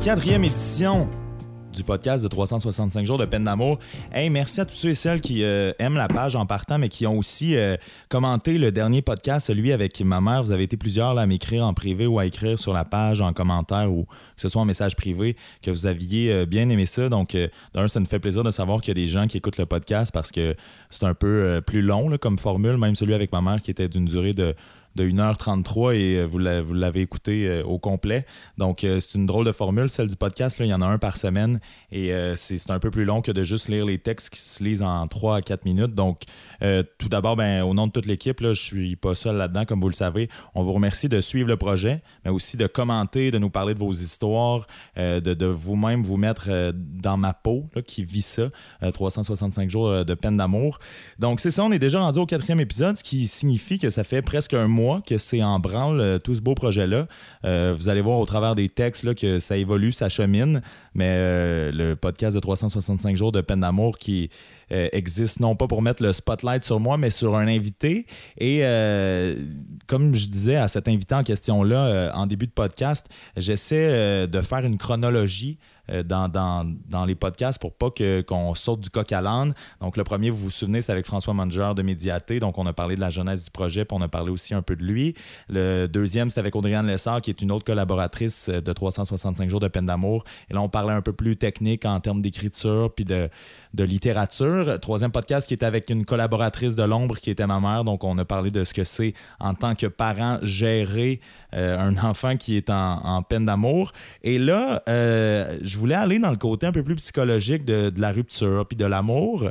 quatrième édition du podcast de 365 jours de peine d'amour. Hey, merci à tous ceux et celles qui euh, aiment la page en partant, mais qui ont aussi euh, commenté le dernier podcast, celui avec ma mère. Vous avez été plusieurs à m'écrire en privé ou à écrire sur la page en commentaire ou que ce soit en message privé que vous aviez euh, bien aimé ça. Donc, d'un, ça nous fait plaisir de savoir qu'il y a des gens qui écoutent le podcast parce que c'est un peu plus long comme formule, même celui avec ma mère qui était d'une durée de de 1h33 et euh, vous l'avez écouté euh, au complet. Donc, euh, c'est une drôle de formule. Celle du podcast, là, il y en a un par semaine et c'est un peu plus long que de juste lire les textes qui se lisent en 3 à 4 minutes. Donc, tout d'abord, ben, au nom de toute l'équipe, je suis pas seul là-dedans, comme vous le savez. On vous remercie de suivre le projet, mais aussi de commenter, de nous parler de vos histoires, de, vous-même vous mettre dans ma peau qui vit ça, 365 jours de peine d'amour. Donc, c'est ça, on est déjà rendu au quatrième épisode, ce qui signifie que ça fait presque un mois que c'est en branle euh, tout ce beau projet-là. Euh, vous allez voir au travers des textes là, que ça évolue, ça chemine, mais euh, le podcast de 365 jours de peine d'amour qui existe non pas pour mettre le spotlight sur moi, mais sur un invité. Et comme je disais à cet invité en question-là en début de podcast, j'essaie de faire une chronologie euh, dans, dans, les podcasts pour pas qu'on saute du coq à l'âne. Donc, le premier, vous vous souvenez, c'est avec François Manger de Médiaté. Donc, on a parlé de la jeunesse du projet, puis on a parlé aussi un peu de lui. Le deuxième, c'est avec Audriane Lessard, qui est une autre collaboratrice euh, de 365 jours de peine d'amour. Et là, on parlait un peu plus technique en termes d'écriture puis de, de littérature. Troisième podcast qui était avec une collaboratrice de l'ombre qui était ma mère. Donc, on a parlé de ce que c'est en tant que parent gérer euh, un enfant qui est en, peine d'amour. Et là, je voulais aller dans le côté un peu plus psychologique de, la rupture puis de l'amour.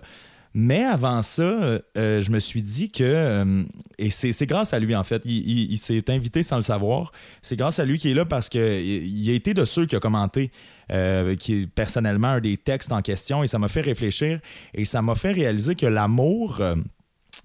Mais avant ça, euh, je me suis dit que, euh, et c'est grâce à lui en fait, il, s'est invité sans le savoir, c'est grâce à lui qu'il est là parce qu'il il a été de ceux qui a commenté euh, qui est personnellement un des textes en question et ça m'a fait réfléchir et ça m'a fait réaliser que l'amour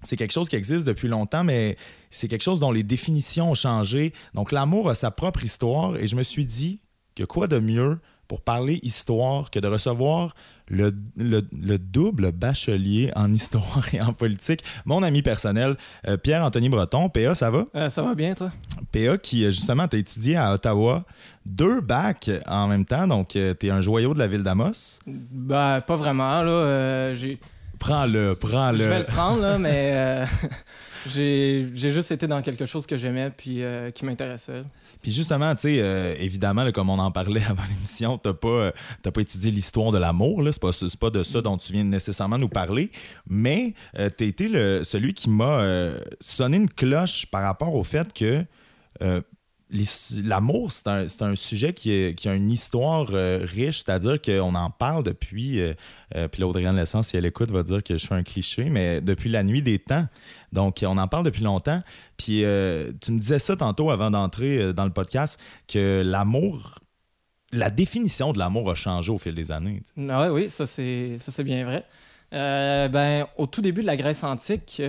c'est quelque chose qui existe depuis longtemps, mais c'est quelque chose dont les définitions ont changé. Donc l'amour a sa propre histoire et je me suis dit que quoi de mieux pour parler histoire que de recevoir le, double bachelier en histoire et en politique, mon ami personnel, euh, Pierre-Anthony Breton. PA, ça va? Euh, ça va bien, toi? PA qui, euh, justement, tu étudié à Ottawa, deux bacs en même temps, donc tu es un joyau de la ville d'Amos. Ben, pas vraiment, là. j'ai... Prends-le, prends-le. Je vais le prendre, là, mais j'ai juste été dans quelque chose que j'aimais puis qui m'intéressait. Puis justement, tu sais, euh, évidemment, comme on en parlait avant l'émission, tu n'as pas, euh, pas étudié l'histoire de l'amour. Ce n'est pas, pas de ça dont tu viens nécessairement nous parler. Mais euh, tu as été celui qui m'a sonné une cloche par rapport au fait que l'amour, c'est un, un, sujet qui, qui, a une histoire riche, c'est-à-dire qu'on en parle depuis, puis l'Audriane Lessence, si elle écoute, va dire que je fais un cliché, mais depuis la nuit des temps. Donc, on en parle depuis longtemps. Puis, euh, tu me disais ça tantôt avant d'entrer euh, dans le podcast, que l'amour, la définition de l'amour a changé au fil des années. Ah oui, ça c'est, ça c'est bien vrai. Euh, ben, au tout début de la Grèce antique,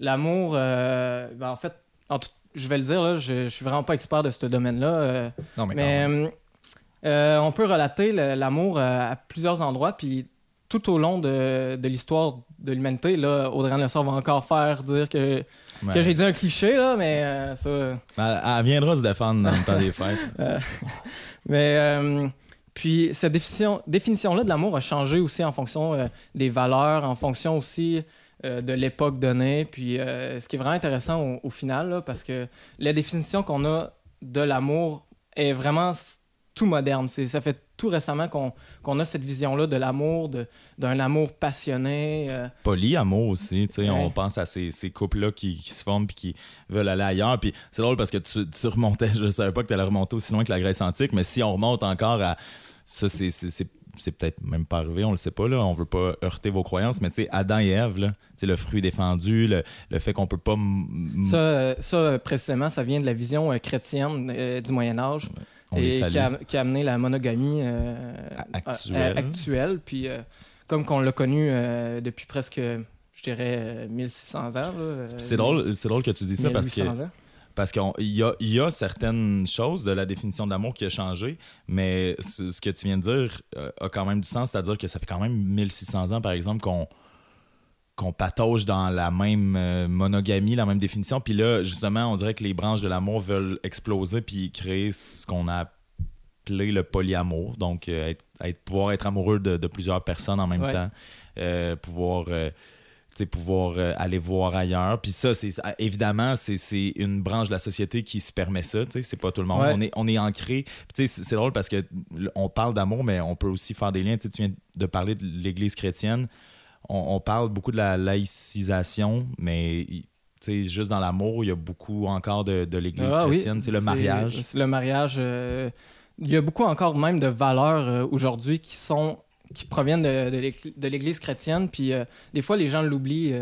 l'amour, ben, en fait, je vais le dire, là, je, ne suis vraiment pas expert de ce domaine-là. non, mais, on peut relater l'amour à plusieurs endroits, puis tout au long de, de l'histoire de l'humanité, là, Audrey Lessard va encore faire dire que, que j'ai dit un cliché, là, mais euh, ça... Ben, elle, viendra se défendre dans le temps des fêtes. Euh, mais... Euh, puis cette définition, définition-là de l'amour a changé aussi en fonction des valeurs, en fonction aussi de l'époque donnée. Puis ce qui est vraiment intéressant au, au final, là, parce que la définition qu'on a de l'amour est vraiment tout moderne. Ça fait tout récemment qu'on a cette vision-là de l'amour, d'un amour passionné. Euh. Polyamour aussi, tu sais, on pense à ces, ces couples-là qui, qui, se forment puis qui veulent aller ailleurs. Puis c'est drôle parce que tu, tu remontais, je savais pas que tu allais remonter aussi loin que la Grèce antique, mais si on remonte encore à ça, c'est c'est peut-être même pas arrivé, on le sait pas, là, on veut pas heurter vos croyances, mais tu sais, Adam et Ève, là, le fruit défendu, le, le fait qu'on peut pas... Ça, ça, précisément, ça vient de la vision euh, chrétienne euh, du Moyen Âge. Et qui a, qui a, amené la monogamie euh, actuelle. Puis euh, comme qu'on l'a connu depuis presque, je dirais, 1600 ans. C'est drôle, drôle que tu dis ça parce que parce qu'il y a, y a, certaines choses de la définition de l'amour qui a changé, mais ce, que tu viens de dire a quand même du sens, c'est-à-dire que ça fait quand même 1600 ans, par exemple, qu'on qu'on patauge dans la même euh, monogamie, la même définition. Puis là, justement, on dirait que les branches de l'amour veulent exploser puis créer ce qu'on a clé le polyamour, donc euh, être, pouvoir être amoureux de, plusieurs personnes en même temps, euh, pouvoir, euh, aller voir ailleurs. Puis ça, c'est évidemment, c'est une branche de la société qui se permet ça. C'est pas tout le monde. On, est, on est ancré. C'est drôle parce que on parle d'amour, mais on peut aussi faire des liens. tu viens de parler de l'Église chrétienne. On, on, parle beaucoup de la laïcisation, mais juste dans l'amour, il y a beaucoup encore de, l'Église ah chrétienne, le mariage. Le mariage, euh, il y a beaucoup encore même de valeurs euh, aujourd'hui qui sont qui proviennent de, l'Église chrétienne. Puis euh, des fois, les gens l'oublient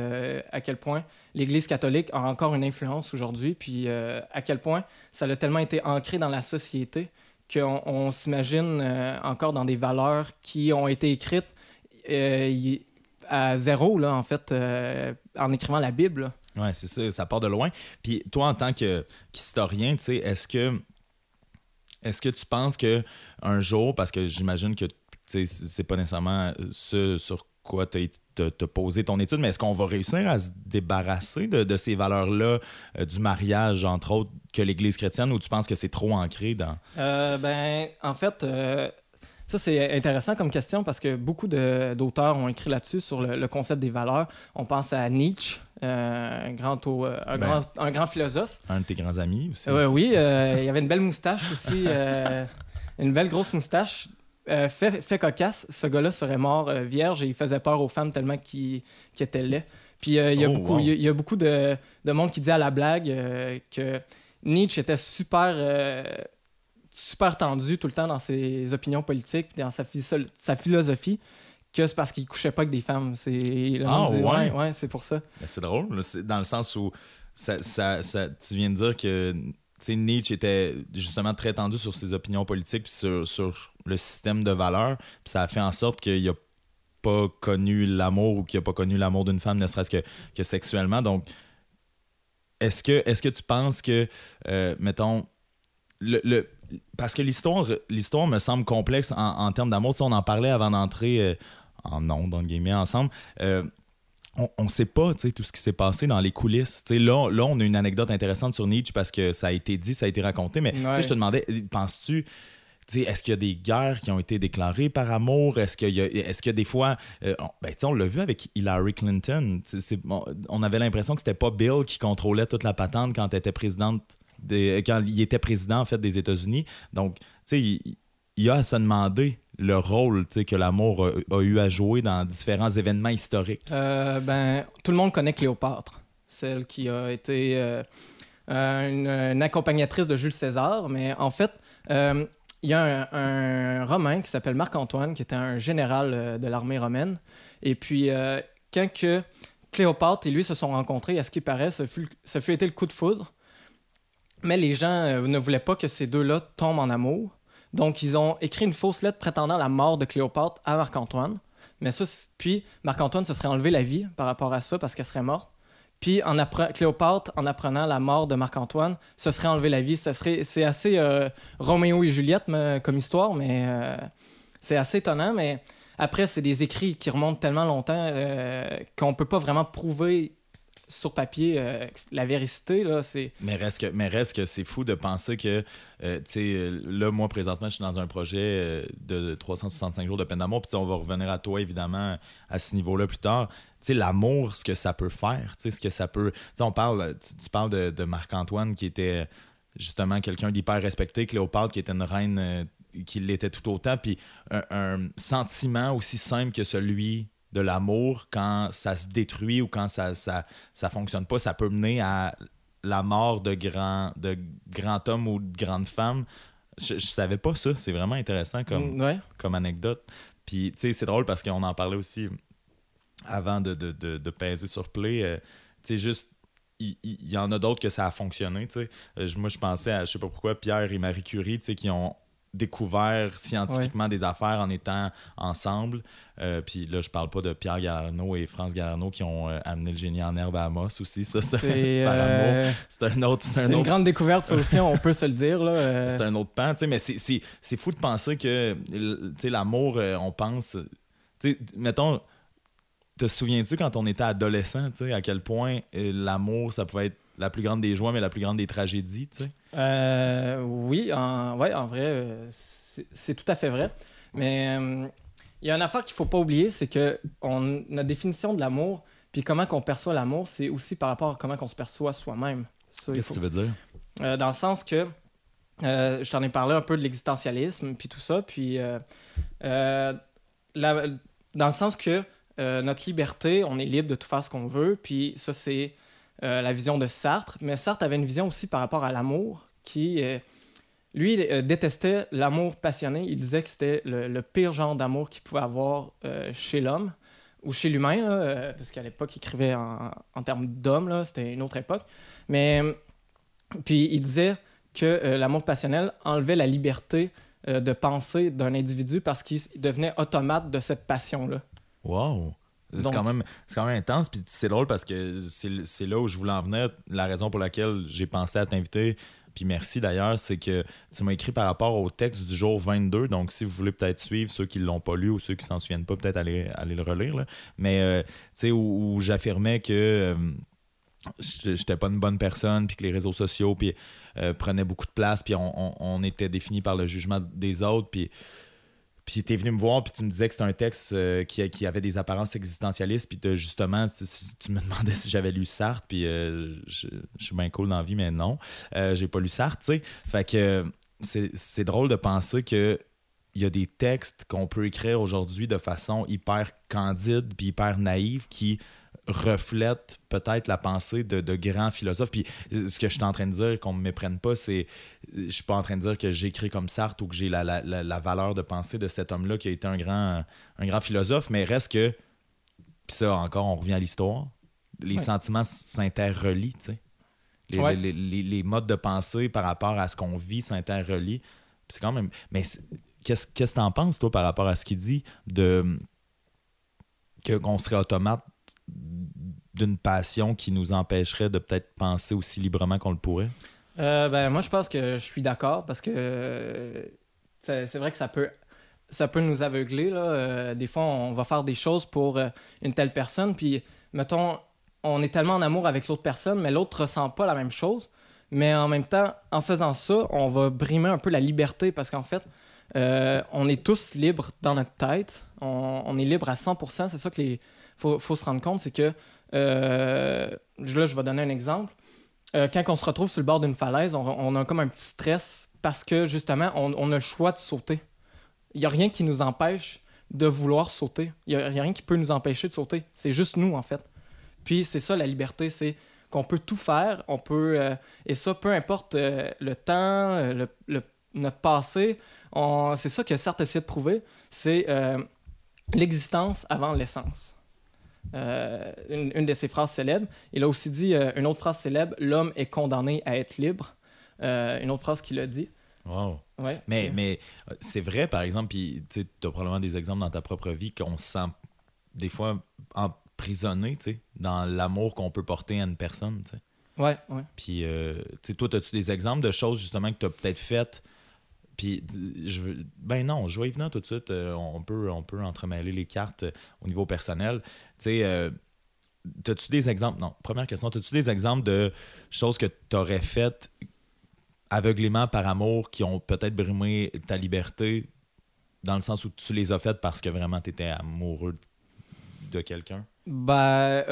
à quel point l'Église catholique a encore une influence aujourd'hui. Puis à quel point ça a tellement été ancré dans la société qu'on s'imagine encore dans des valeurs qui ont été écrites à zéro, là, en fait, en écrivant la Bible. Oui, c'est ça, ça part de loin. Puis toi, en tant qu'historien, tu sais, est-ce que est-ce que tu penses que un jour, parce que j'imagine que c'est pas nécessairement ce sur quoi tu as posé ton étude, mais est-ce qu'on va réussir à se débarrasser de, ces valeurs-là, euh, du mariage, entre autres, que l'Église chrétienne, ou tu penses que c'est trop ancré dans... Euh, ben, en fait, euh, ça, c'est intéressant comme question parce que beaucoup d'auteurs ont écrit là-dessus sur le, concept des valeurs. On pense à Nietzsche, euh, un, grand, euh, un, ben, grand, un, grand, philosophe. Un de tes grands amis aussi. oui, euh, il y avait une belle moustache aussi, une belle grosse moustache. Fait, fait, cocasse, ce gars-là serait mort vierge et il faisait peur aux femmes tellement qu'il était laid. Puis il y, a oh, beaucoup, il y, a beaucoup de, de, monde qui dit à la blague que Nietzsche était super super tendu tout le temps dans ses opinions politiques, dans sa, sa philosophie, que c'est parce qu'il couchait pas avec des femmes. C'est ah, ouais? ouais, c'est pour ça. c'est drôle, dans le sens où ça, ça, tu viens de dire que Nietzsche était justement très tendu sur ses opinions politiques puis sur, le système de valeurs. Puis ça a fait en sorte qu'il a pas connu l'amour ou qu'il a pas connu l'amour d'une femme, ne serait-ce que, sexuellement. Donc, est-ce que, est que tu penses que, euh, mettons, parce que l'histoire, me semble complexe en, termes d'amour. on en parlait avant d'entrer euh, en dans le guillemets, ensemble. Euh, on ne sait pas tout ce qui s'est passé dans les coulisses. là, là, on a une anecdote intéressante sur Nietzsche parce que ça a été dit, ça a été raconté. Mais je te demandais, penses-tu, est-ce qu'il y a des guerres qui ont été déclarées par amour? Est-ce qu'il y, a, des fois. Euh, on, ben, on l'a vu avec Hillary Clinton. on avait l'impression que c'était pas Bill qui contrôlait toute la patente quand elle était présidente quand il était président en fait des États-Unis. Donc, tu sais, il, y a à se demander le rôle que l'amour a, eu à jouer dans différents événements historiques. Euh, ben, tout le monde connaît Cléopâtre, celle qui a été euh, une, accompagnatrice de Jules César, mais en fait, euh, il y a un, Romain qui s'appelle Marc-Antoine, qui était un général de l'armée romaine. Et puis, quand que Cléopâtre et lui se sont rencontrés, à ce qui paraît, ça fut, ça fut été le coup de foudre. Mais les gens euh, ne voulaient pas que ces deux-là tombent en amour. Donc, ils ont écrit une fausse lettre prétendant la mort de Cléopâtre à Marc-Antoine. Mais ça, puis Marc-Antoine se serait enlevé la vie par rapport à ça parce qu'elle serait morte. Puis Cléopâtre, en apprenant la mort de Marc-Antoine, se serait enlevé la vie. C'est assez euh, Roméo et Juliette comme histoire, mais euh, c'est assez étonnant. Mais après, c'est des écrits qui remontent tellement longtemps qu'on ne peut pas vraiment prouver sur papier euh, la vérité là c'est mais reste que mais reste que c'est fou de penser que euh, tu sais là moi présentement je suis dans un projet euh, de 365 jours de peine d'amour puis on va revenir à toi évidemment à ce niveau-là plus tard. Tu sais l'amour ce que ça peut faire tu sais ce que ça peut tu on parle tu, parles de, Marc-Antoine qui était justement quelqu'un d'hyper respecté Cléopâtre qui était une reine qui l'était tout autant puis un sentiment aussi simple que celui de l'amour, quand ça se détruit ou quand ça, ça, ça fonctionne pas, ça peut mener à la mort de grands de grand hommes ou de grandes femmes. Je, je savais pas ça, c'est vraiment intéressant comme, mm, comme anecdote. Puis, tu sais, c'est drôle parce qu'on en parlait aussi avant de, de, de, peser sur play. Euh, tu sais, juste, il, y, en a d'autres que ça a fonctionné, tu sais. Euh, moi, je pensais à, je sais pas pourquoi, Pierre et Marie Curie, tu sais, qui ont découvert scientifiquement des affaires en étant ensemble. Euh, puis là, je parle pas de Pierre Garneau et France Garneau qui ont euh, amené le génie en herbe à Amos aussi. Ça, c'est euh... un autre. C'est une grande découverte, ça aussi, on peut se le dire. Euh. C'est un autre pan, mais c'est fou de penser que l'amour, on pense. Mettons, te souviens-tu quand on était adolescent, à quel point l'amour, ça pouvait être la plus grande des joies, mais la plus grande des tragédies, tu sais? Euh, oui, en, ouais, en vrai, euh, c'est tout à fait vrai. Mais euh, il y a une affaire qu'il faut pas oublier, c'est que on, notre définition de l'amour, puis comment qu'on perçoit l'amour, c'est aussi par rapport à comment qu'on se perçoit soi-même. Qu'est-ce que tu veux dire? Euh, dans le sens que, euh, je t'en ai parlé un peu de l'existentialisme, puis tout ça, puis dans le sens que notre liberté, on est libre de tout faire ce qu'on veut, puis ça, c'est la vision de Sartre. Mais Sartre avait une vision aussi par rapport à l'amour qui lui, euh, détestait l'amour passionné. Il disait que c'était le, pire genre d'amour qu'il pouvait avoir euh, chez l'homme ou chez l'humain, euh, parce qu'à l'époque, il écrivait en, termes d'homme, c'était une autre époque. Mais puis il disait que l'amour passionnel enlevait la liberté de penser d'un individu parce qu'il devenait automate de cette passion-là. Wow! C'est quand, même, quand même intense, puis c'est drôle parce que c'est là où je voulais en venir. La raison pour laquelle j'ai pensé à t'inviter, puis merci d'ailleurs, c'est que tu m'as écrit par rapport au texte du jour 22. Donc, si vous voulez peut-être suivre ceux qui ne l'ont pas lu ou ceux qui s'en souviennent pas, peut-être aller, aller le relire. Mais, euh, tu sais, où, j'affirmais que. Euh, j'étais pas une bonne personne, puis que les réseaux sociaux puis, euh, prenaient beaucoup de place, puis on, on, était défini par le jugement des autres, puis puis tu es venu me voir, puis tu me disais que c'était un texte euh, qui, qui, avait des apparences existentialistes, puis justement, tu, me demandais si j'avais lu Sartre, puis euh, je, suis bien cool dans la vie, mais non, euh, j'ai pas lu Sartre, tu sais. Fait que c'est drôle de penser que il y a des textes qu'on peut écrire aujourd'hui de façon hyper candide puis hyper naïve qui reflète peut-être la pensée de, grands philosophes. Puis ce que je suis en train de dire, qu'on ne me méprenne pas, c'est. Je suis pas en train de dire que j'écris comme Sartre ou que j'ai la, valeur de pensée de cet homme-là qui a été un grand, un grand philosophe, mais reste que. Puis ça, encore, on revient à l'histoire. Les sentiments s'interrelient, tu sais. Les, les, modes de pensée par rapport à ce qu'on vit s'interrelient. C'est quand même. Mais qu'est-ce que tu en penses, toi, par rapport à ce qu'il dit de qu'on serait automate d'une passion qui nous empêcherait de peut-être penser aussi librement qu'on le pourrait? Euh, ben, moi, je pense que je suis d'accord parce que euh, c'est vrai que ça peut, ça peut nous aveugler. Euh, des fois, on va faire des choses pour une telle personne, puis, mettons, on est tellement en amour avec l'autre personne, mais l'autre ressent pas la même chose. Mais en même temps, en faisant ça, on va brimer un peu la liberté parce qu'en fait, on est tous libres dans notre tête. On, on est libre à 100%. C'est ça que les, faut, faut se rendre compte, c'est que, euh, là, je vais donner un exemple. Euh, quand on se retrouve sur le bord d'une falaise, on, a comme un petit stress parce que, justement, on, a le choix de sauter. Il n'y a rien qui nous empêche de vouloir sauter. Il n'y a, rien qui peut nous empêcher de sauter. C'est juste nous, en fait. Puis c'est ça, la liberté, c'est qu'on peut tout faire, on peut... Euh, et ça, peu importe le temps, notre passé, c'est ça que Sartre essaie de prouver, c'est l'existence avant l'essence. Euh, une, de ses phrases célèbres. Il a aussi dit euh, une autre phrase célèbre L'homme est condamné à être libre. Euh, une autre phrase qu'il a dit. Wow. Ouais. Mais, mais c'est vrai, par exemple, puis tu as probablement des exemples dans ta propre vie qu'on se sent des fois emprisonné dans l'amour qu'on peut porter à une personne. sais. Ouais, ouais. Puis, toi, as-tu des exemples de choses justement que tu as peut-être faites? Puis, je ben non, je vais y venir tout de suite. Euh, on, peut, on peut entremêler les cartes euh, au niveau personnel. Sais, euh, as-tu des exemples? Non, première question. As-tu des exemples de choses que tu aurais faites aveuglément par amour qui ont peut-être brimé ta liberté dans le sens où tu les as faites parce que vraiment tu étais amoureux de quelqu'un? Ben,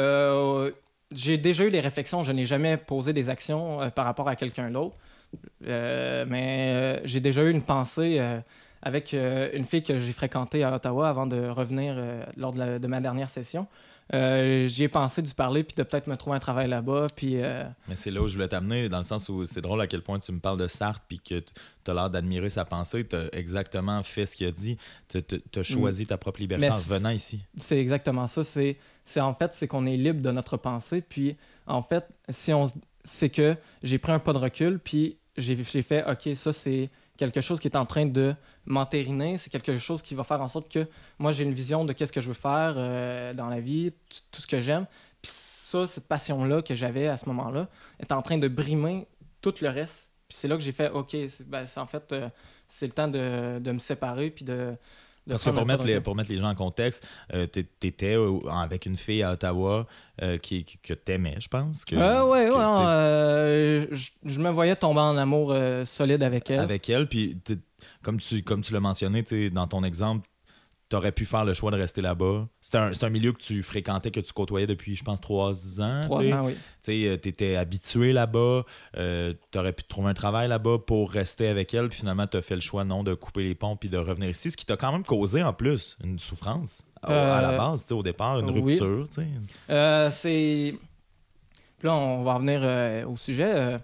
j'ai déjà eu des réflexions. Je n'ai jamais posé des actions par rapport à quelqu'un d'autre. Euh, mais euh, j'ai déjà eu une pensée euh, avec une fille que j'ai fréquentée à Ottawa avant de revenir lors de, ma dernière session. j'y ai pensé d'y parler puis de peut-être me trouver un travail là-bas. Puis, Mais c'est là où je voulais t'amener, dans le sens où c'est drôle à quel point tu me parles de Sartre puis que tu as l'air d'admirer sa pensée. Tu as exactement fait ce qu'il a dit. Tu as choisi ta propre liberté en venant ici. C'est exactement ça. C'est en fait, c'est qu'on est libre de notre pensée. Puis en fait, si on c'est que j'ai pris un pas de recul, puis j'ai fait, OK, ça, c'est quelque chose qui est en train de m'entériner, c'est quelque chose qui va faire en sorte que moi, j'ai une vision de qu'est-ce que je veux faire euh, dans la vie, tout ce que j'aime. Puis ça, cette passion-là que j'avais à ce moment-là, est en train de brimer tout le reste. Puis c'est là que j'ai fait, OK, c'est ben, en fait, euh, c'est le temps de, de, me séparer, puis de Parce que pour mettre, les, pour mettre les gens en contexte, euh, t'é- t'étais euh, avec une fille à Ottawa euh, qui, qui- que t'aimais, je pense. Que, Euh, ouais, que, ouais, euh, je, je me voyais tomber en amour euh, solide avec elle. avec elle. Puis, comme tu, comme tu l'as mentionné, dans ton exemple, tu aurais pu faire le choix de rester là-bas. C'est un, un milieu que tu fréquentais, que tu côtoyais depuis, je pense, trois ans. Trois ans, oui. Tu étais habitué là-bas, tu aurais pu trouver un travail là-bas pour rester avec elle, puis finalement, tu as fait le choix, non, de couper les ponts puis de revenir ici, ce qui t'a quand même causé, en plus, une souffrance à- à la Euh, base, tu sais, au départ, une oui. rupture. tu sais. Euh, c'est. Puis là, on va revenir euh, au sujet. Euh,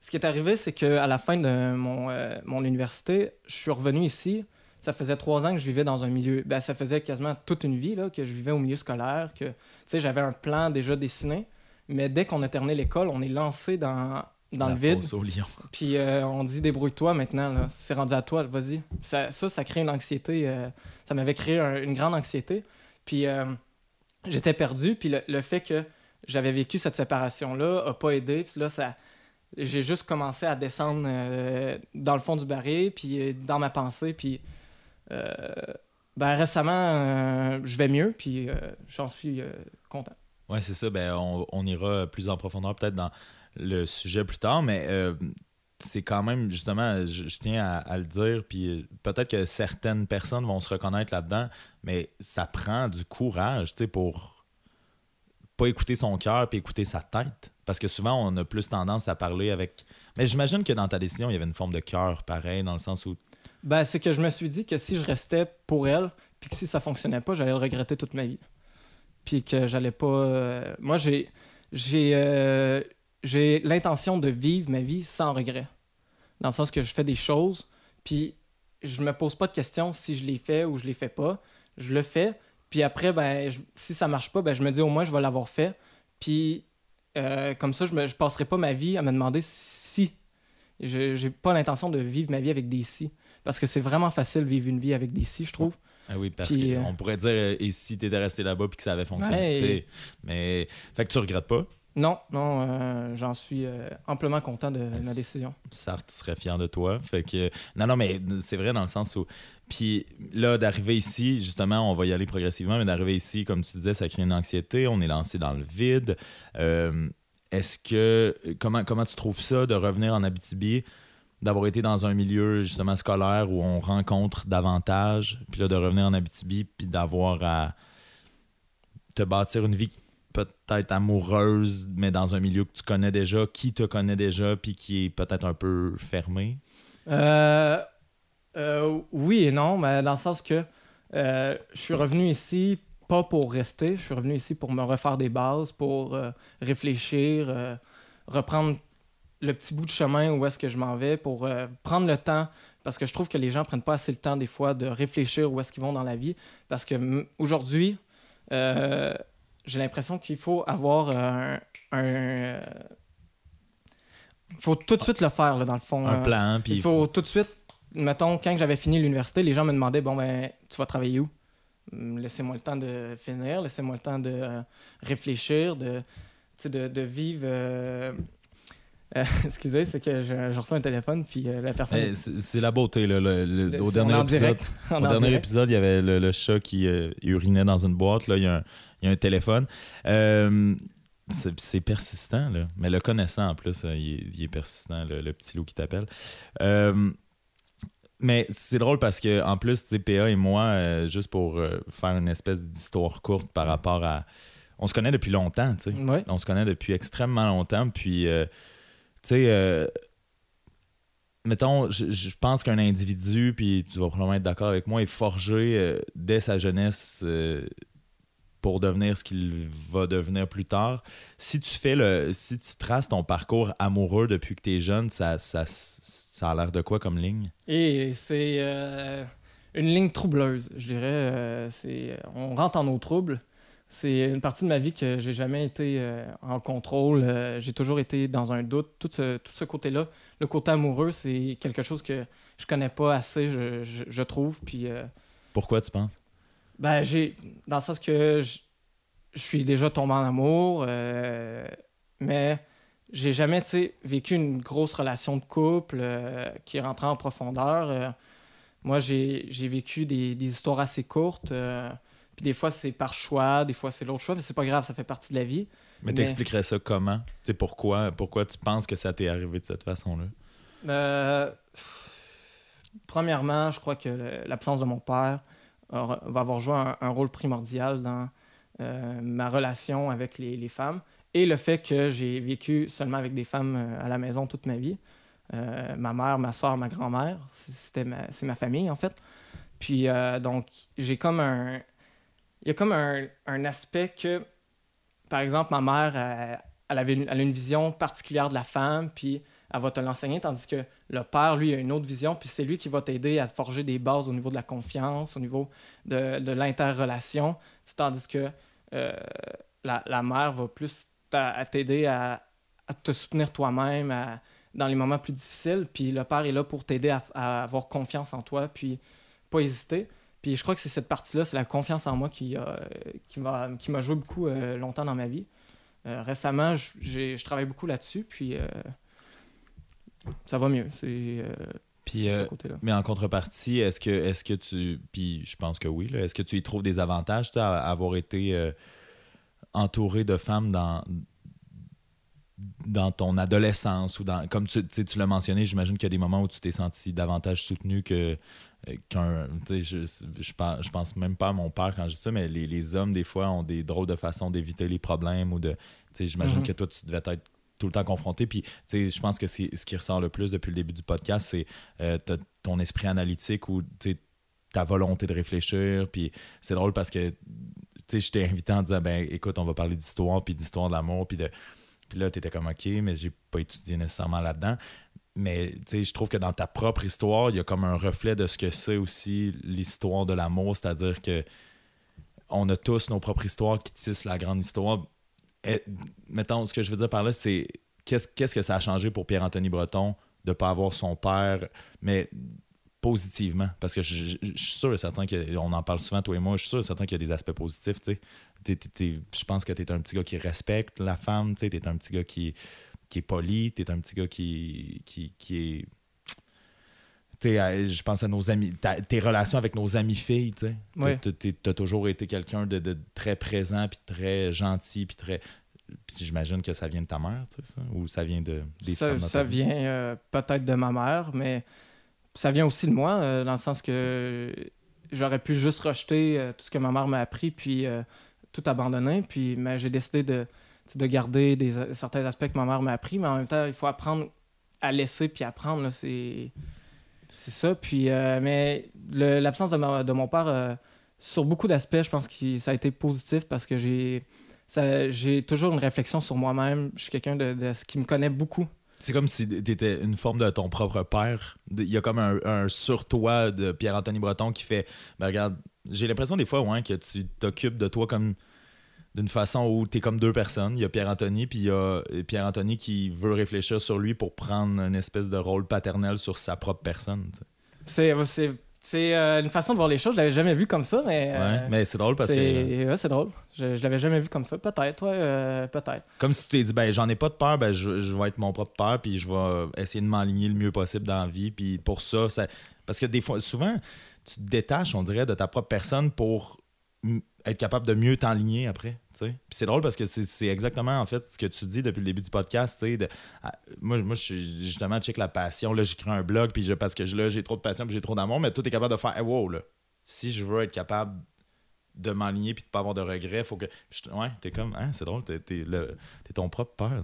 ce qui est arrivé, c'est qu'à la fin de mon, euh, mon université, je suis revenu ici. Ça faisait trois ans que je vivais dans un milieu. Ben, ça faisait quasiment toute une vie là, que je vivais au milieu scolaire, que tu sais, j'avais un plan déjà dessiné. Mais dès qu'on a terminé l'école, on est lancé dans, dans La le vide. au lion. Puis euh, on dit débrouille-toi maintenant, là. c'est rendu à toi, vas-y. Ça, ça, ça crée une anxiété. euh, ça m'avait créé un- une grande anxiété. Puis euh, j'étais perdu. Puis le, le fait que j'avais vécu cette séparation-là a pas aidé. Puis là, ça, j'ai juste commencé à descendre dans le fond du baril, puis dans ma pensée. Puis ben, récemment, euh, je vais mieux, puis euh, j'en suis euh, content. Ouais, c'est ça. Ben, on, ira plus en profondeur peut-être dans le sujet plus tard, mais euh, c'est quand même, justement, je, tiens à, à le dire, puis euh, peut-être que certaines personnes vont se reconnaître là-dedans, mais ça prend du courage, tu sais, pour pas écouter son cœur puis écouter sa tête. Parce que souvent, on a plus tendance à parler avec. Mais j'imagine que dans ta décision, il y avait une forme de cœur pareil, dans le sens où. Ben, c'est que je me suis dit que si je restais pour elle, puis que si ça fonctionnait pas, j'allais le regretter toute ma vie. Puis que j'allais pas. euh, Moi, j'ai. J'ai. euh, J'ai l'intention de vivre ma vie sans regret. Dans le sens que je fais des choses, puis je me pose pas de questions si je les fais ou je les fais pas. Je le fais, puis après, ben, si ça marche pas, ben, je me dis au moins je vais l'avoir fait. Puis euh, comme ça, je ne je passerai pas ma vie à me demander si. Je j'ai pas l'intention de vivre ma vie avec des si. Parce que c'est vraiment facile de vivre une vie avec des si, je trouve. Ah oui, parce Puis, euh, qu'on pourrait dire, euh, et si t'étais resté là-bas puis que ça avait fonctionné, Ouais. Mais. Fait que tu regrettes pas? Non, non, euh, j'en suis euh, amplement content de ma c'est- décision. Sartre serait fier de toi. Fait que non, non, mais c'est vrai dans le sens où. Puis là, d'arriver ici, justement, on va y aller progressivement, mais d'arriver ici, comme tu disais, ça crée une anxiété. On est lancé dans le vide. Euh, Est-ce que comment comment tu trouves ça de revenir en Abitibi, d'avoir été dans un milieu justement scolaire où on rencontre davantage, puis là de revenir en Abitibi, puis d'avoir à te bâtir une vie peut-être amoureuse, mais dans un milieu que tu connais déjà, qui te connaît déjà, puis qui est peut-être un peu fermé? Euh, euh, oui et non, mais dans le sens que euh, je suis revenu ici pas pour rester, je suis revenu ici pour me refaire des bases, pour euh, réfléchir, euh, reprendre le petit bout de chemin où est-ce que je m'en vais, pour euh, prendre le temps, parce que je trouve que les gens prennent pas assez le temps des fois de réfléchir où est-ce qu'ils vont dans la vie, parce que aujourd'hui, j'ai l'impression qu'il faut avoir un... un, faut tout de suite le faire, là, dans le fond. Un plan, puis il faut tout de suite, mettons, quand j'avais fini l'université, les gens me demandaient Bon, ben, tu vas travailler où Laissez-moi le temps de finir, laissez-moi le temps de euh, réfléchir, de, de, de vivre. euh, euh, excusez, c'est que je, je reçois un téléphone, puis la personne. Eh, c'est la beauté. Là, le- le- le- au dernier épisode, direct. Au dernier épisode, il y avait le, le chat qui urinait dans une boîte. Là, il y a un, il y a un téléphone. C'est persistant, là. mais le connaissant en plus, il, est, il est persistant, le, le petit loup qui t'appelle. Mais c'est drôle parce que en plus, PA et moi, euh, juste pour euh, faire une espèce d'histoire courte par rapport à. On se connaît depuis longtemps, tu sais. Ouais. On se connaît depuis extrêmement longtemps. Puis, euh, tu sais, mettons, je, je pense qu'un individu, puis tu vas probablement être d'accord avec moi, est forgé dès sa jeunesse pour devenir ce qu'il va devenir plus tard. Si tu fais le. Si tu traces ton parcours amoureux depuis que tu es jeune, ça, ça, ça a l'air de quoi comme ligne? Et c'est euh, une ligne troubleuse, je dirais. euh, c'est, on rentre en eau trouble. C'est une partie de ma vie que j'ai jamais été euh, en contrôle. euh, j'ai toujours été dans un doute. Tout ce, tout ce côté-là, le côté amoureux, c'est quelque chose que je connais pas assez, je, je- je trouve. Puis, euh, Pourquoi tu penses? ben, j'ai, dans le sens que je, je suis déjà tombé en amour, euh, mais j'ai jamais, vécu une grosse relation de couple euh, qui est rentrée en profondeur. euh, moi, j'ai vécu des, des, histoires assez courtes. Euh, puis des fois, c'est par choix, des fois, c'est l'autre choix, mais c'est pas grave, ça fait partie de la vie. Mais, t'expliquerais ça comment? Pourquoi, pourquoi tu penses que ça t'est arrivé de cette façon-là? Premièrement, je crois que l'absence de mon père va avoir joué un, rôle primordial dans ma relation avec les, les, femmes et le fait que j'ai vécu seulement avec des femmes à la maison toute ma vie. Euh, ma mère, ma soeur, ma grand-mère. C'était c'est ma famille, en fait. Puis, euh, donc, j'ai comme un... Il y a comme un, un, aspect que, par exemple, ma mère, elle, avait une, a une vision particulière de la femme, puis elle va te l'enseigner, tandis que le père, lui, a une autre vision, puis c'est lui qui va t'aider à forger des bases au niveau de la confiance, au niveau de, de l'interrelation, tandis que euh, la, la, mère va plus t'aider à, à, te soutenir toi-même, à, dans les moments plus difficiles. Puis le père est là pour t'aider à, avoir confiance en toi, puis pas hésiter. Puis je crois que c'est cette partie-là, c'est la confiance en moi qui, euh, qui m'a joué beaucoup euh, longtemps dans ma vie. Euh, récemment, je travaille beaucoup là-dessus, puis ça va mieux. C'est. Puis, mais en contrepartie, est-ce que, est que tu. Puis je pense que oui, est-ce que tu y trouves des avantages à avoir été entouré de femmes dans, dans ton adolescence ou dans comme tu, tu l'as mentionné j'imagine qu'il y a des moments où tu t'es senti davantage soutenu que euh, qu'un je, je, je, pense même pas à mon père quand je dis ça mais les, les hommes des fois ont des drôles de façons d'éviter les problèmes ou de j'imagine mm-hmm. que toi tu devais être tout le temps confronté puis je pense que c'est ce qui ressort le plus depuis le début du podcast c'est euh, ton esprit analytique ou ta volonté de réfléchir puis c'est drôle parce que je t'ai invité en disant ben écoute on va parler d'histoire puis d'histoire de l'amour puis de puis là, tu étais comme OK, mais j'ai pas étudié nécessairement là-dedans. Mais je trouve que dans ta propre histoire, il y a comme un reflet de ce que c'est aussi l'histoire de l'amour, c'est-à-dire que on a tous nos propres histoires qui tissent la grande histoire. Et, mettons, ce que je veux dire par là, c'est qu'est-ce, qu'est-ce que ça a changé pour Pierre-Anthony Breton de ne pas avoir son père, mais positivement. Parce que je, suis sûr et certain qu'on en parle souvent, toi et moi, je suis sûr et certain qu'il y a des aspects positifs. je pense que tu es un petit gars qui respecte la femme, tu es un petit gars qui, qui est poli, tu es un petit gars qui, qui, qui est je pense à nos amis, tes relations avec nos amis filles, tu sais. as toujours été quelqu'un de, très présent, puis très gentil, puis très. Puis j'imagine que ça vient de ta mère, tu sais, ça? Ou ça vient de, des Ça, ça vient euh, peut-être de ma mère, mais ça vient aussi de moi, euh, dans le sens que j'aurais pu juste rejeter euh, tout ce que ma mère m'a appris, puis tout abandonné. Puis mais j'ai décidé de, de garder certains aspects que ma mère m'a appris, mais en même temps, il faut apprendre à laisser puis apprendre. C'est, ça. Puis, euh, mais l'absence de, de, mon père, euh, sur beaucoup d'aspects, je pense que ça a été positif parce que j'ai, j'ai toujours une réflexion sur moi-même. Je suis quelqu'un de, de, qui me connaît beaucoup. C'est comme si tu étais une forme de ton propre père. Il y a comme un, un sur-toi de Pierre-Anthony Breton qui fait ben regarde, j'ai l'impression des fois ouais, que tu t'occupes de toi comme d'une façon où tu es comme deux personnes. Il y a Pierre-Anthony, puis il y a Pierre-Anthony qui veut réfléchir sur lui pour prendre une espèce de rôle paternel sur sa propre personne. C'est c'est euh, une façon de voir les choses. Je l'avais jamais vu comme ça, mais. Euh, ouais, mais c'est drôle parce que. Ouais, c'est drôle. Je, je l'avais jamais vu comme ça. Peut-être, ouais, euh, peut-être. Comme si tu t'es dit, ben, j'en ai pas de peur, ben, je, je, vais être mon propre père, puis je vais essayer de m'aligner le mieux possible dans la vie. Puis pour ça, ça. Parce que des fois, souvent, tu te détaches, on dirait, de ta propre personne pour être capable de mieux t'enligner après. Puis c'est drôle parce que c'est exactement en fait ce que tu dis depuis le début du podcast. De, moi, moi je suis justement check la passion. Là, j'écris un blog puis je, parce que là, j'ai trop de passion puis j'ai trop d'amour, mais toi, tu es capable de faire hey, wow, là, si je veux être capable de m'enligner puis de pas avoir de regrets, faut que. ouais, t'es comme, hein, c'est drôle, t'es es, ton propre père.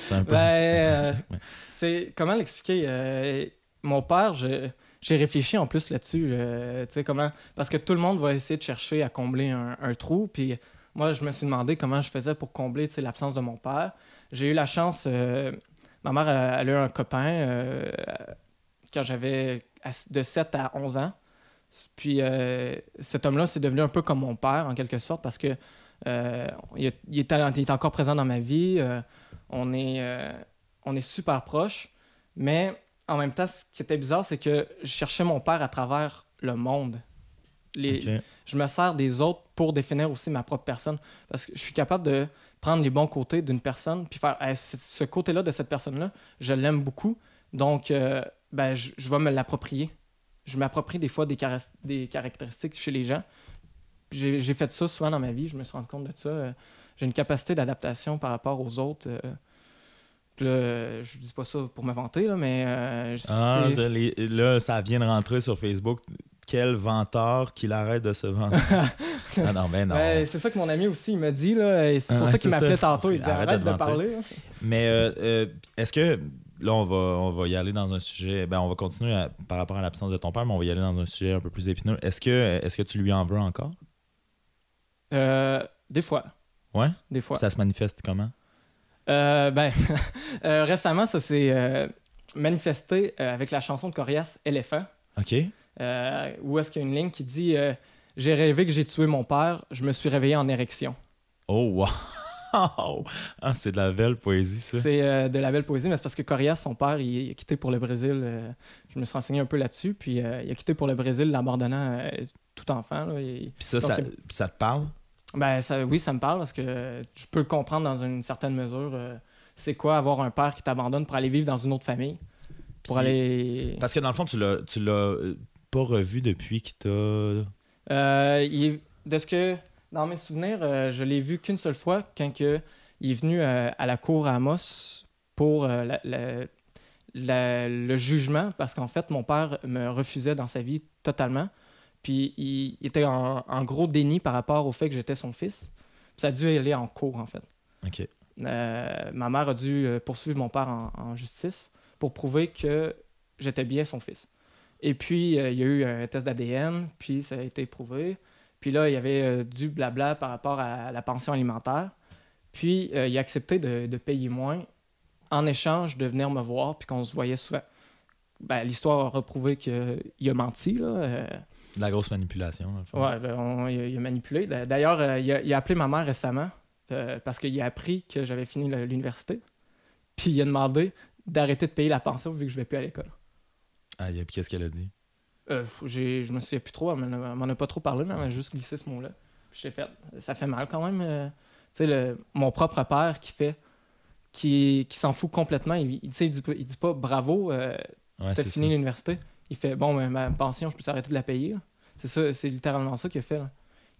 c'est un peu. Ben, euh, c'est comment l'expliquer euh, Mon père, je j'ai réfléchi en plus là-dessus, euh, tu sais, comment... Parce que tout le monde va essayer de chercher à combler un, trou, puis moi, je me suis demandé comment je faisais pour combler, l'absence de mon père. J'ai eu la chance... Euh, ma mère, elle, a eu un copain euh, quand j'avais de 7 à 11 ans. Puis cet homme-là, c'est devenu un peu comme mon père, en quelque sorte, parce que il, est, il, est, encore présent dans ma vie. on, est, on est super proches, mais en même temps, ce qui était bizarre, c'est que je cherchais mon père à travers le monde. Les... Je me sers des autres pour définir aussi ma propre personne. Parce que je suis capable de prendre les bons côtés d'une personne, puis faire ce côté-là de cette personne-là, je l'aime beaucoup. Donc, euh, ben, je, vais me l'approprier. je m'approprie des fois des, cara- des caractéristiques chez les gens. J'ai fait ça souvent dans ma vie, je me suis rendu compte de ça. Euh, J'ai une capacité d'adaptation par rapport aux autres. euh. Là, je dis pas ça pour me vanter, là, mais euh, Ah, je là, ça vient de rentrer sur Facebook. Quel venteur qu'il arrête de se vanter. ah non, ben non. Ben, c'est ça que mon ami aussi il m'a dit, là, et c'est pour Ah, ça qu'il m'appelait tantôt. Il dit Arrête arrête, de de, parler. là. Mais euh, euh, est-ce que là on va on va y aller dans un sujet ben on va continuer à- par rapport à l'absence de ton père mais on va y aller dans un sujet un peu plus épineux. Est-ce que est-ce que tu lui en veux encore? Euh, des fois. Ouais? Des fois. Ça se manifeste comment? Euh, ben, euh, récemment, ça s'est euh, manifesté avec la chanson de Corias, Éléphant, OK. où est-ce qu'il y a une ligne qui dit J'ai rêvé que j'ai tué mon père, je me suis réveillé en érection. Oh wow. Ah, c'est de la belle poésie ça. C'est euh, de la belle poésie, mais c'est parce que Corias, son père, il, il a quitté pour le Brésil. euh, je me suis renseigné un peu là-dessus, puis euh, il a quitté pour le Brésil, l'abandonnant tout enfant. là, et- Puis ça Donc, ça, il- puis ça te parle? Ben, ça, oui, ça me parle parce que je peux le comprendre dans une certaine mesure. euh, c'est quoi avoir un père qui t'abandonne pour aller vivre dans une autre famille? Pour Puis- aller. Parce que dans le fond tu l'as tu l'as euh, pas revu depuis qu'il t'a Euh, il est- de ce que. Dans mes souvenirs, euh, je l'ai vu qu'une seule fois quand que il est venu euh, à la cour à Amos pour la- la- la- le jugement parce qu'en fait, mon père me refusait dans sa vie totalement. Puis il, il était en, en gros déni par rapport au fait que j'étais son fils. Puis ça a dû aller en cours, en fait. OK. Euh, ma mère a dû euh, poursuivre mon père en, en justice pour prouver que j'étais bien son fils. Et puis, euh, il y a eu un test d'ADN, puis ça a été prouvé. Puis là, il y avait euh, du blabla par rapport à la pension alimentaire. Puis, il a accepté de, de payer moins en échange de venir me voir, puis qu'on se voyait souvent. Ben, L'histoire a reprouvé qu'il a menti. Là. Euh, De la grosse manipulation. Ouais, ben, on- il, a, il a manipulé. D'a- D'ailleurs, euh, il, a, il a appelé ma mère récemment euh, parce qu'il a appris que j'avais fini l'université. Puis il a demandé d'arrêter de payer la pension vu que je vais plus à l'école. Ah, et puis qu'est-ce qu'elle a dit? Euh, j'ai- je me souviens plus trop, elle m'en a- elle m'en a pas trop parlé, mais elle m'a juste glissé ce mot-là. Puis j'ai fait, ça fait mal quand même. euh, tu sais, mon propre père qui fait, qui, qui s'en fout complètement. Il, il, dit, pas- il dit pas bravo, euh, Ouais, t'as fini l'université. Il fait bon, mais ma pension, je peux arrêter de la payer. C'est ça, c'est littéralement ça qu'il a fait. là.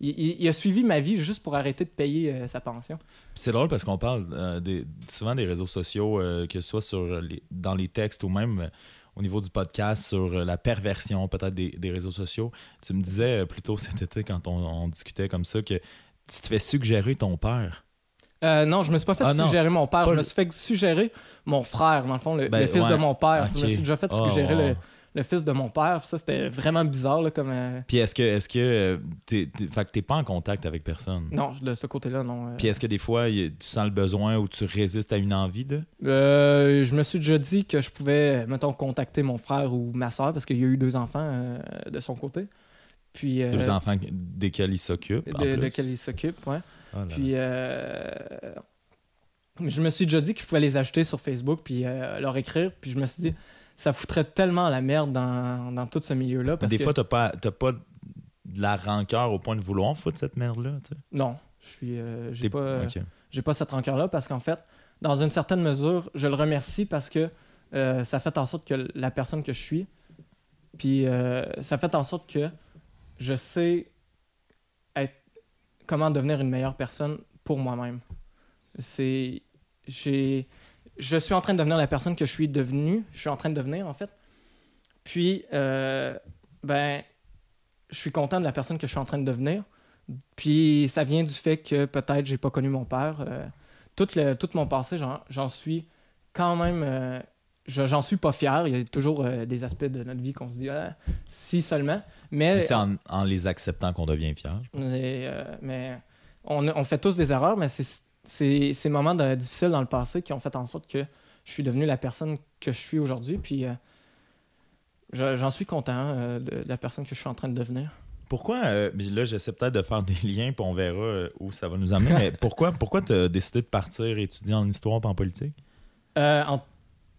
Il, il- il a suivi ma vie juste pour arrêter de payer euh, sa pension. C'est drôle parce qu'on parle euh, des- souvent des réseaux sociaux, euh, que ce soit sur les- dans les textes ou même au niveau du podcast, sur la perversion peut-être des, des réseaux sociaux. Tu me disais plus tôt cet été quand on, on discutait comme ça que tu te fais suggérer ton père. Non, je me suis pas fait Ah, non. suggérer mon père. Je me suis fait suggérer mon frère, dans le fond, le, Ben, le fils ouais. de mon père. Je me suis déjà fait Ah, suggérer le, le fils de mon père. Ça, c'était vraiment bizarre. Là, comme, euh, Puis est-ce que est-ce que euh, t'es, t'es- fait que t'es pas en contact avec personne? Non, de ce côté-là, non. euh. Puis est-ce que des fois y- tu sens le besoin ou tu résistes à une envie de? Je me suis déjà dit que je pouvais, mettons, contacter mon frère ou ma soeur parce qu'il y a eu deux enfants de son côté. Puis, Deux enfants desquels il s'occupe. de, de plus. quel il s'occupe, ouais. Oh là. Puis, euh, je me suis déjà dit que je pouvais les ajouter sur Facebook puis leur écrire. Puis je me suis dit, ça foutrait tellement la merde dans, dans tout ce milieu-là. Des que- fois, t'as pas, t'as pas de la rancœur au point de vouloir foutre cette merde-là. tu sais. Non, je suis, euh, j'ai pas, j'ai pas cette rancœur-là parce qu'en fait, dans une certaine mesure, je le remercie parce que euh, ça fait en sorte que la personne que je suis, puis euh, ça fait en sorte que je sais être, comment devenir une meilleure personne pour moi-même. C'est, j'ai, je suis en train de devenir la personne que je suis devenue, je suis en train de devenir en fait. Puis, euh, ben, je suis content de la personne que je suis en train de devenir. Puis ça vient du fait que peut-être j'ai pas connu mon père. Euh, tout, le, tout mon passé, j'en, suis quand même. euh, je- j'en suis pas fier. Il y a toujours euh, des aspects de notre vie qu'on se dit Ah, si seulement. Mais, Mais C'est en, en les acceptant qu'on devient fier. mais, euh, mais on, on fait tous des erreurs, mais c'est, c'est ces moments de- difficiles dans le passé qui ont fait en sorte que je suis devenu la personne que je suis aujourd'hui. Puis euh, je- j'en suis content euh, de, de la personne que je suis en train de devenir. Pourquoi, euh, là, j'essaie peut-être de faire des liens, puis on verra où ça va nous amener, mais pourquoi, pourquoi tu as décidé de partir étudier en histoire et en politique? En,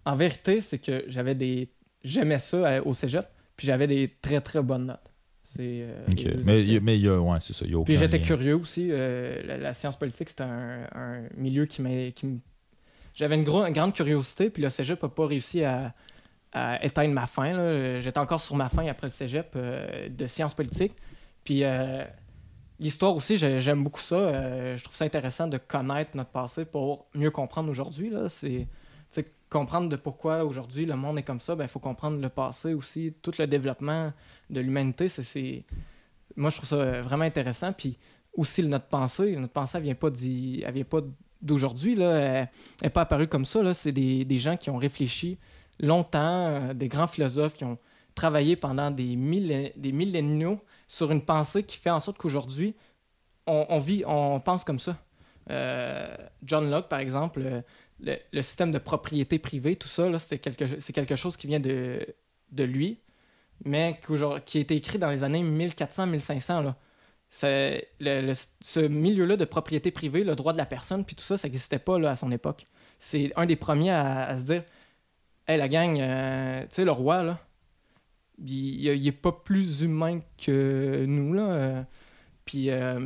en vérité, c'est que j'avais des. J'aimais ça au cégep, puis j'avais des très très bonnes notes. C'est. euh, Mais, il y a- mais il y a, ouais, c'est ça, y a Puis j'étais lien. curieux aussi. euh, la, la science politique, c'était un, un milieu qui m'a. qui me- J'avais une, gro- une grande curiosité, puis le cégep n'a pas réussi à, à éteindre ma faim. J'étais encore sur ma faim après le cégep euh, de sciences politiques. Puis l'histoire aussi, j'aime beaucoup ça. Je trouve ça intéressant de connaître notre passé pour mieux comprendre aujourd'hui. C'est comprendre de pourquoi aujourd'hui le monde est comme ça. Il ben, faut comprendre le passé aussi, tout le développement de l'humanité. C'est, Moi, je trouve ça vraiment intéressant. Puis aussi notre pensée. Notre pensée, elle vient pas vient pas d'aujourd'hui. Elle n'est pas apparue comme ça. C'est des, des gens qui ont réfléchi longtemps, euh, des grands philosophes qui ont travaillé pendant des, millé des milléniaux sur une pensée qui fait en sorte qu'aujourd'hui, on, vit, on pense comme ça. Euh, John Locke, par exemple, le, système de propriété privée, tout ça, c'est quelque, quelque chose qui vient de, de lui, mais qui a été écrit dans les années 1400-1500. ce milieu-là de propriété privée, le droit de la personne, puis tout ça, ça n'existait pas là, à son époque. C'est un des premiers à se dire hey, la gang, euh, tu sais, le roi, là, il, il, est pas plus humain que nous, là. Euh. puis, euh,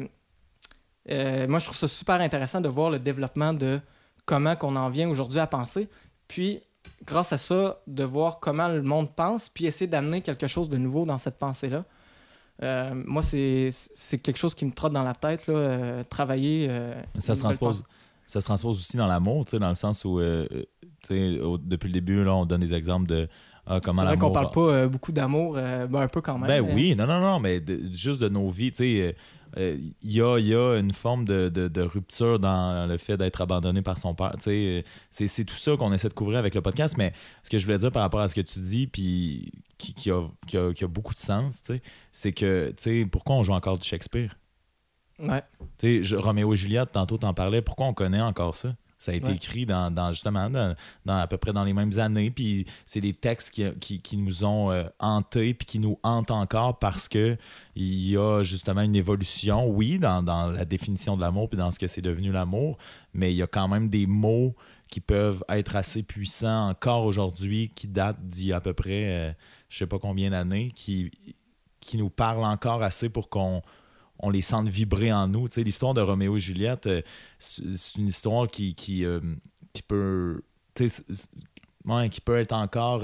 moi, je trouve ça super intéressant de voir le développement de comment qu'on en vient aujourd'hui à penser. Puis, grâce à ça, de voir comment le monde pense, puis essayer d'amener quelque chose de nouveau dans cette pensée-là. moi, c'est quelque chose qui me trotte dans la tête, là, travailler. ça, se transpose, ça se transpose aussi dans l'amour, dans le sens où depuis le début, là, on donne des exemples de ah, comment l'amour. C'est vrai qu'on parle pas euh, beaucoup d'amour, euh, ben, un peu quand même. Ben oui, non, non, non, mais juste de nos vies, tu sais. Euh, il y, a, y, a, une forme de, de, rupture dans le fait d'être abandonné par son père. C'est, c'est tout ça qu'on essaie de couvrir avec le podcast. Mais ce que je voulais dire par rapport à ce que tu dis, puis qui, qui, a, qui, a, qui a, beaucoup de sens, c'est que pourquoi on joue encore du Shakespeare? Ouais. Je, Roméo et Juliette, tantôt t'en parlais, pourquoi on connaît encore ça? Ça a été écrit dans, justement dans, à peu près dans les mêmes années. Puis c'est des textes qui, qui, nous ont euh, hantés puis qui nous hantent encore parce que il y a justement une évolution, oui, dans, la définition de l'amour puis dans ce que c'est devenu l'amour, mais il y a quand même des mots qui peuvent être assez puissants encore aujourd'hui, qui datent d'il y a à peu près euh, je sais pas combien d'années, qui, qui nous parlent encore assez pour qu'on on les sent vibrer en nous. L'histoire de Roméo et Juliette, euh, c'est une histoire qui, peut. être encore.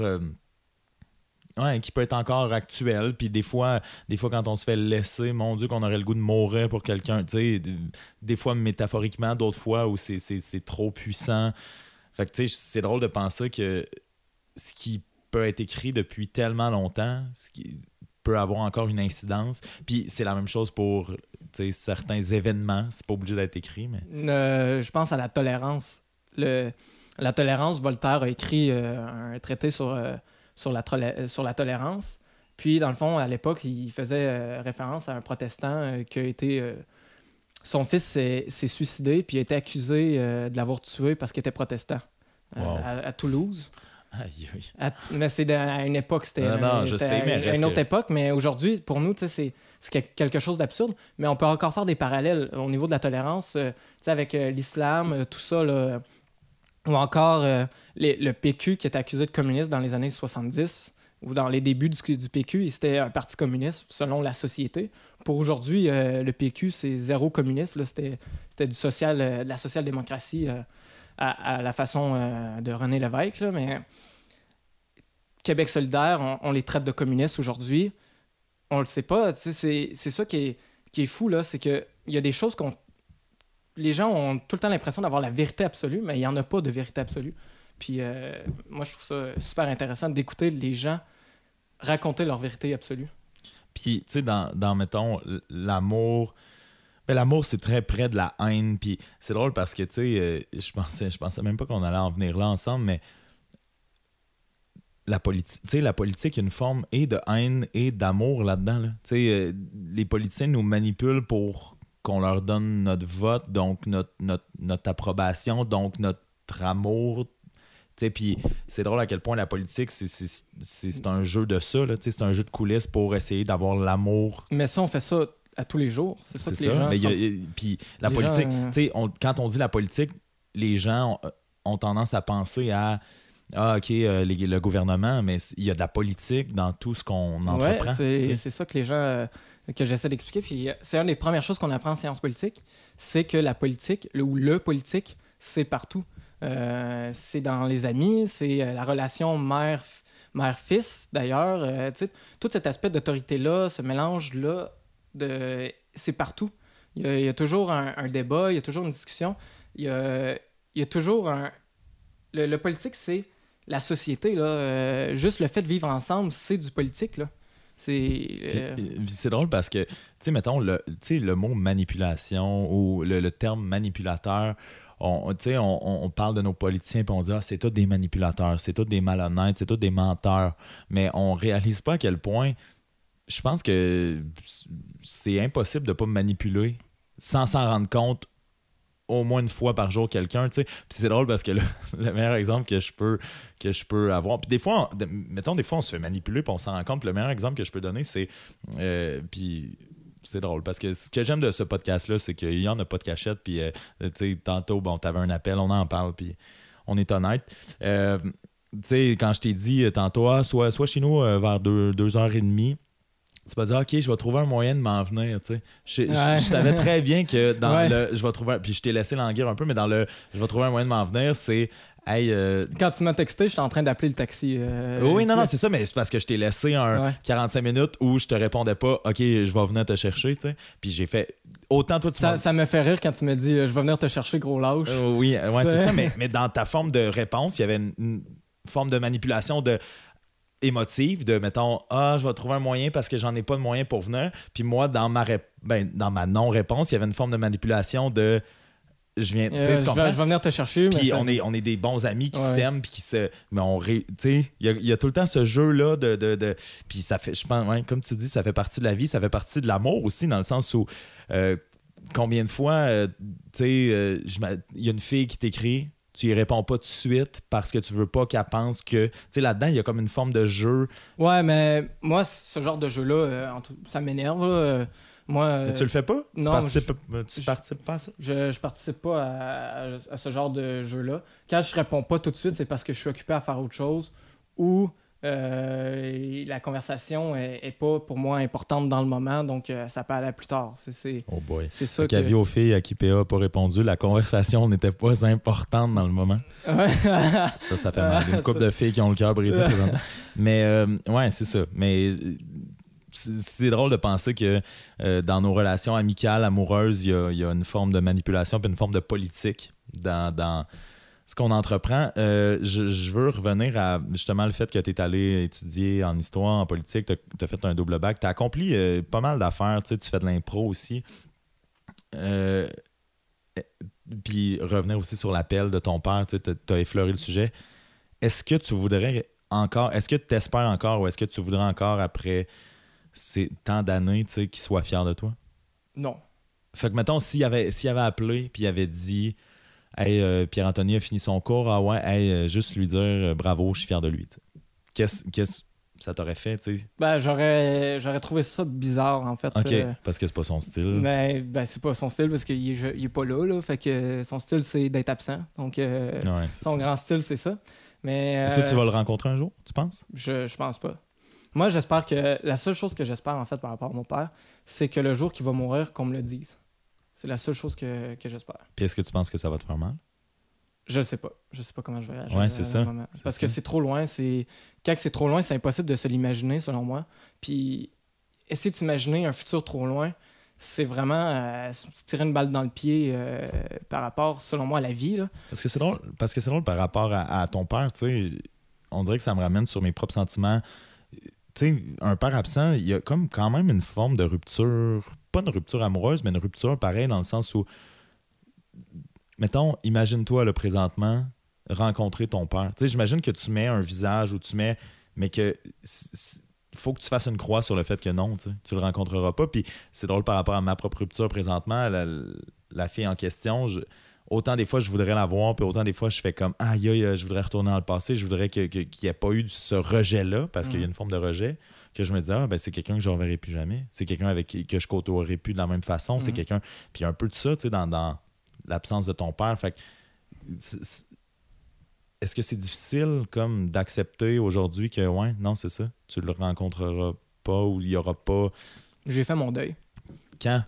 Actuelle. Puis des fois, des fois, quand on se fait laisser, mon Dieu, qu'on aurait le goût de mourir pour quelqu'un. Des fois, métaphoriquement, d'autres fois où c'est trop puissant. Fait que, c'est drôle de penser que ce qui peut être écrit depuis tellement longtemps, ce qui, peut avoir encore une incidence. Puis c'est la même chose pour certains événements. C'est pas obligé d'être écrit, mais. Euh, je pense à la tolérance. Le, la tolérance, Voltaire a écrit euh, un traité sur, euh, sur, la, sur la tolérance. Puis, dans le fond, à l'époque, il faisait référence à un protestant qui a été. son fils s'est suicidé, puis a été accusé de l'avoir tué parce qu'il était protestant à, Toulouse mais c'est à une époque, c'était une, autre époque, mais aujourd'hui, pour nous, c'est quelque chose d'absurde. Mais on peut encore faire des parallèles au niveau de la tolérance, euh, avec euh, l'islam, euh, tout ça, ou encore le PQ qui est accusé de communiste dans les années 70 ou dans les débuts du, du PQ, c'était un parti communiste selon la société. Pour aujourd'hui, le PQ, c'est zéro communiste. C'était du social, de la social-démocratie à, la façon euh, de René Lévesque, mais Québec solidaire, on, les traite de communistes aujourd'hui. On le sait pas. C'est ça qui est, qui est fou, là, c'est qu'il y a des choses qu'on. Les gens ont tout le temps l'impression d'avoir la vérité absolue, mais il n'y en a pas de vérité absolue. Puis euh, moi, je trouve ça super intéressant d'écouter les gens raconter leur vérité absolue. Puis, tu sais, dans, dans, mettons, l'amour, ben, l'amour, c'est très près de la haine. Puis c'est drôle parce que, tu sais, euh, je pensais, je pensais même pas qu'on allait en venir là ensemble, mais la, politique la politique, une forme et de haine et d'amour là-dedans. Là. Euh, les politiciens nous manipulent pour qu'on leur donne notre vote, donc notre, notre, approbation, donc notre amour. Puis c'est drôle à quel point la politique, c'est un jeu de ça. C'est un jeu de coulisses pour essayer d'avoir l'amour. Mais ça, on fait ça à tous les jours. C'est ça que les gens. Mais puis la politique, tu sais, quand on dit la politique, les gens ont, tendance à penser à ah, OK, euh, le gouvernement, mais il y a de la politique dans tout ce qu'on entreprend. Ouais, c'est ça que les gens. Euh, que j'essaie d'expliquer. Puis c'est une des premières choses qu'on apprend en sciences politiques, c'est que la politique, le, ou le politique, c'est partout. Euh, c'est dans les amis, c'est la relation mère mère-fils, d'ailleurs. euh, tu tout cet aspect d'autorité-là, ce mélange-là, de... c'est partout. Il y, a, il y a toujours un, un débat, il y a toujours une discussion. Il y a, il y a toujours un... Le, le politique, c'est la société. Là. Euh, juste le fait de vivre ensemble, c'est du politique. Là. C'est... Puis, euh, c'est drôle parce que, tu sais, mettons, le, tu sais, le mot manipulation ou le, le terme manipulateur, on, tu sais, on, on- parle de nos politiciens puis on dit, ah, c'est tous des manipulateurs, c'est tous des malhonnêtes, c'est tous des menteurs. Mais on réalise pas à quel point, je pense que c'est impossible de pas manipuler sans s'en rendre compte au moins une fois par jour quelqu'un, tu sais. C'est drôle parce que le, le meilleur exemple que je peux que je peux avoir. Puis des fois, mettons, des fois, on se fait manipuler puis on s'en rend compte. Le meilleur exemple que je peux donner, c'est. euh, puis c'est drôle parce que ce que j'aime de ce podcast-là, c'est qu'il y en a pas de cachette. Puis, euh, tu sais, tantôt, bon, t'avais un appel, on en parle, puis on est honnête. Euh, tu sais, quand je t'ai dit tantôt, ah, soit, soit chez nous euh, vers 2h30, tu vas dire, OK, je vais trouver un moyen de m'en venir, tu sais. Je, je- Ouais. je savais très bien que dans Ouais. le. Je vais trouver. Puis je t'ai laissé languir un peu, mais dans le. Je vais trouver un moyen de m'en venir, c'est. Hey, euh, Quand tu m'as texté, j'étais en train d'appeler le taxi. euh, oui, non, non, c'est ça, mais c'est parce que je t'ai laissé un Ouais. 45 minutes où je te répondais pas, OK, je vais venir te chercher, tu sais. Puis j'ai fait. Autant toi, tu Ça, ça me fait rire quand tu me dis euh, je vais venir te chercher, gros lâche. Euh, oui, ouais, c'est C'est- ça, mais, mais dans ta forme de réponse, il y avait une, une forme de manipulation de émotive de mettons ah je vais trouver un moyen parce que j'en ai pas de moyen pour venir puis moi dans ma rép- ben, dans ma non réponse il y avait une forme de manipulation de je viens tu Euh, tu je, vais, comprends? je vais venir te chercher. puis on est, on est des bons amis qui Ouais. s'aiment puis qui se mais on ré- tu sais il y a, il y a tout le temps ce jeu là de, de, de- puis ça fait je pense ouais, comme tu dis ça fait partie de la vie ça fait partie de l'amour aussi dans le sens où euh, combien de fois euh, tu sais il y a une fille qui t'écrit tu y réponds pas tout de suite parce que tu veux pas qu'elle pense que tu sais là-dedans il y a comme une forme de jeu Ouais, mais moi, ce genre de jeu-là, euh, ça m'énerve. Euh, Moi, euh, mais tu le fais pas? Tu non, participes, tu je- participes pas à ça? je, je participe pas à, à- à ce genre de jeu-là. Quand je réponds pas tout de suite, c'est parce que je suis occupé à faire autre chose ou euh, la conversation est, est pas pour moi importante dans le moment, donc euh, ça peut aller plus tard. C'est- C'est oh boy c'est ça Fait qu'avis aux filles à qui PA n'a pas répondu, la conversation n'était pas importante dans le moment. Ça, ça fait mal. Une couple ça- de filles qui ont le cœur brisé présentement. Mais euh, ouais, c'est ça. Mais euh, c'est drôle de penser que euh, dans nos relations amicales, amoureuses, il y a, il y a une forme de manipulation puis une forme de politique dans, dans ce qu'on entreprend. Euh, je, je veux revenir à justement le fait que tu es allé étudier en histoire, en politique, tu as, fait un double bac, tu as accompli euh, pas mal d'affaires, tu sais, tu fais de l'impro aussi. Euh, puis revenir aussi sur l'appel de ton père, tu as effleuré le sujet. Est-ce que tu voudrais encore, est-ce que tu t'espères encore ou est-ce que tu voudrais encore après ces tant d'années, qu'il soit fier de toi? non. Fait que, mettons, s'il avait, s'il avait appelé puis il avait dit Hey, euh, Pierre-Anthony a fini son cours, ah ouais, hey, euh, juste lui dire euh, bravo, je suis fier de lui. Qu'est-ce qu'est-ce que ça t'aurait fait, tu sais? Ben, j'aurais j'aurais trouvé ça bizarre, en fait. Ok, euh, parce que c'est pas son style. Ben, ben c'est pas son style parce qu'il est, il est pas là, là. Fait que son style, c'est d'être absent. Donc, euh, Ouais, son ça. grand style, c'est ça. Mais. Est-ce que tu vas le rencontrer un jour, tu penses? je, je pense pas. Moi, j'espère que. La seule chose que j'espère, en fait, par rapport à mon père, c'est que le jour qu'il va mourir, qu'on me le dise. C'est la seule chose que, que j'espère. Puis est-ce que tu penses que ça va te faire mal? Je sais pas. Je sais pas comment je vais réagir. Ouais, c'est ça. Parce ça. que c'est trop loin. C'est Quand c'est trop loin, c'est impossible de se l'imaginer, selon moi. Puis, essayer de s'imaginer un futur trop loin, c'est vraiment euh, tirer une balle dans le pied euh, par rapport, selon moi, à la vie. Là. Parce que c'est drôle, parce que c'est drôle par rapport à, à ton père, tu sais. On dirait que ça me ramène sur mes propres sentiments. Tu sais, un père absent, il y a comme quand même une forme de rupture, pas une rupture amoureuse, mais une rupture pareil dans le sens où, mettons, imagine-toi le présentement rencontrer ton père. Tu sais, j'imagine que tu mets un visage ou tu mets, mais que faut que tu fasses une croix sur le fait que non, tu sais, tu le rencontreras pas. Puis c'est drôle par rapport à ma propre rupture présentement, la, la fille en question, je- autant des fois je voudrais la voir, puis autant des fois je fais comme aïe aïe, je voudrais retourner dans le passé, je voudrais que- qu'il n'y ait pas eu ce rejet-là, parce qu'il y a Mhm. une forme de rejet, que je me dis, ah ben c'est quelqu'un que je ne reverrai plus jamais. C'est quelqu'un avec qui que je côtoierai plus de la même façon. C'est Mhm. quelqu'un. Puis un peu de ça, tu sais, dans, dans l'absence de ton père. Fait est-ce que c'est difficile comme d'accepter aujourd'hui que ouais, non, c'est ça, tu le rencontreras pas ou il y aura pas? J'ai fait mon deuil. Quand?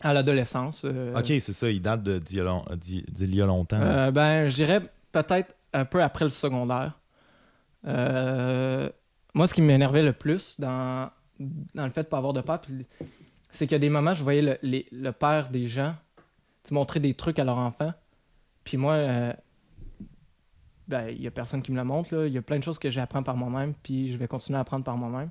À l'adolescence. euh, Ok, c'est ça, il date y, long- d'il y a longtemps. Euh, ben, je dirais peut-être un peu après le secondaire. Euh, moi, ce qui m'énervait le plus dans, dans le fait de ne pas avoir de père, c'est qu'il y a des moments, je voyais le, le père des gens montrer des trucs à leur enfant. Puis moi, euh, ben, il y a personne qui me le montre. Il y a plein de choses que j'apprends par moi-même, puis je vais continuer à apprendre par moi-même.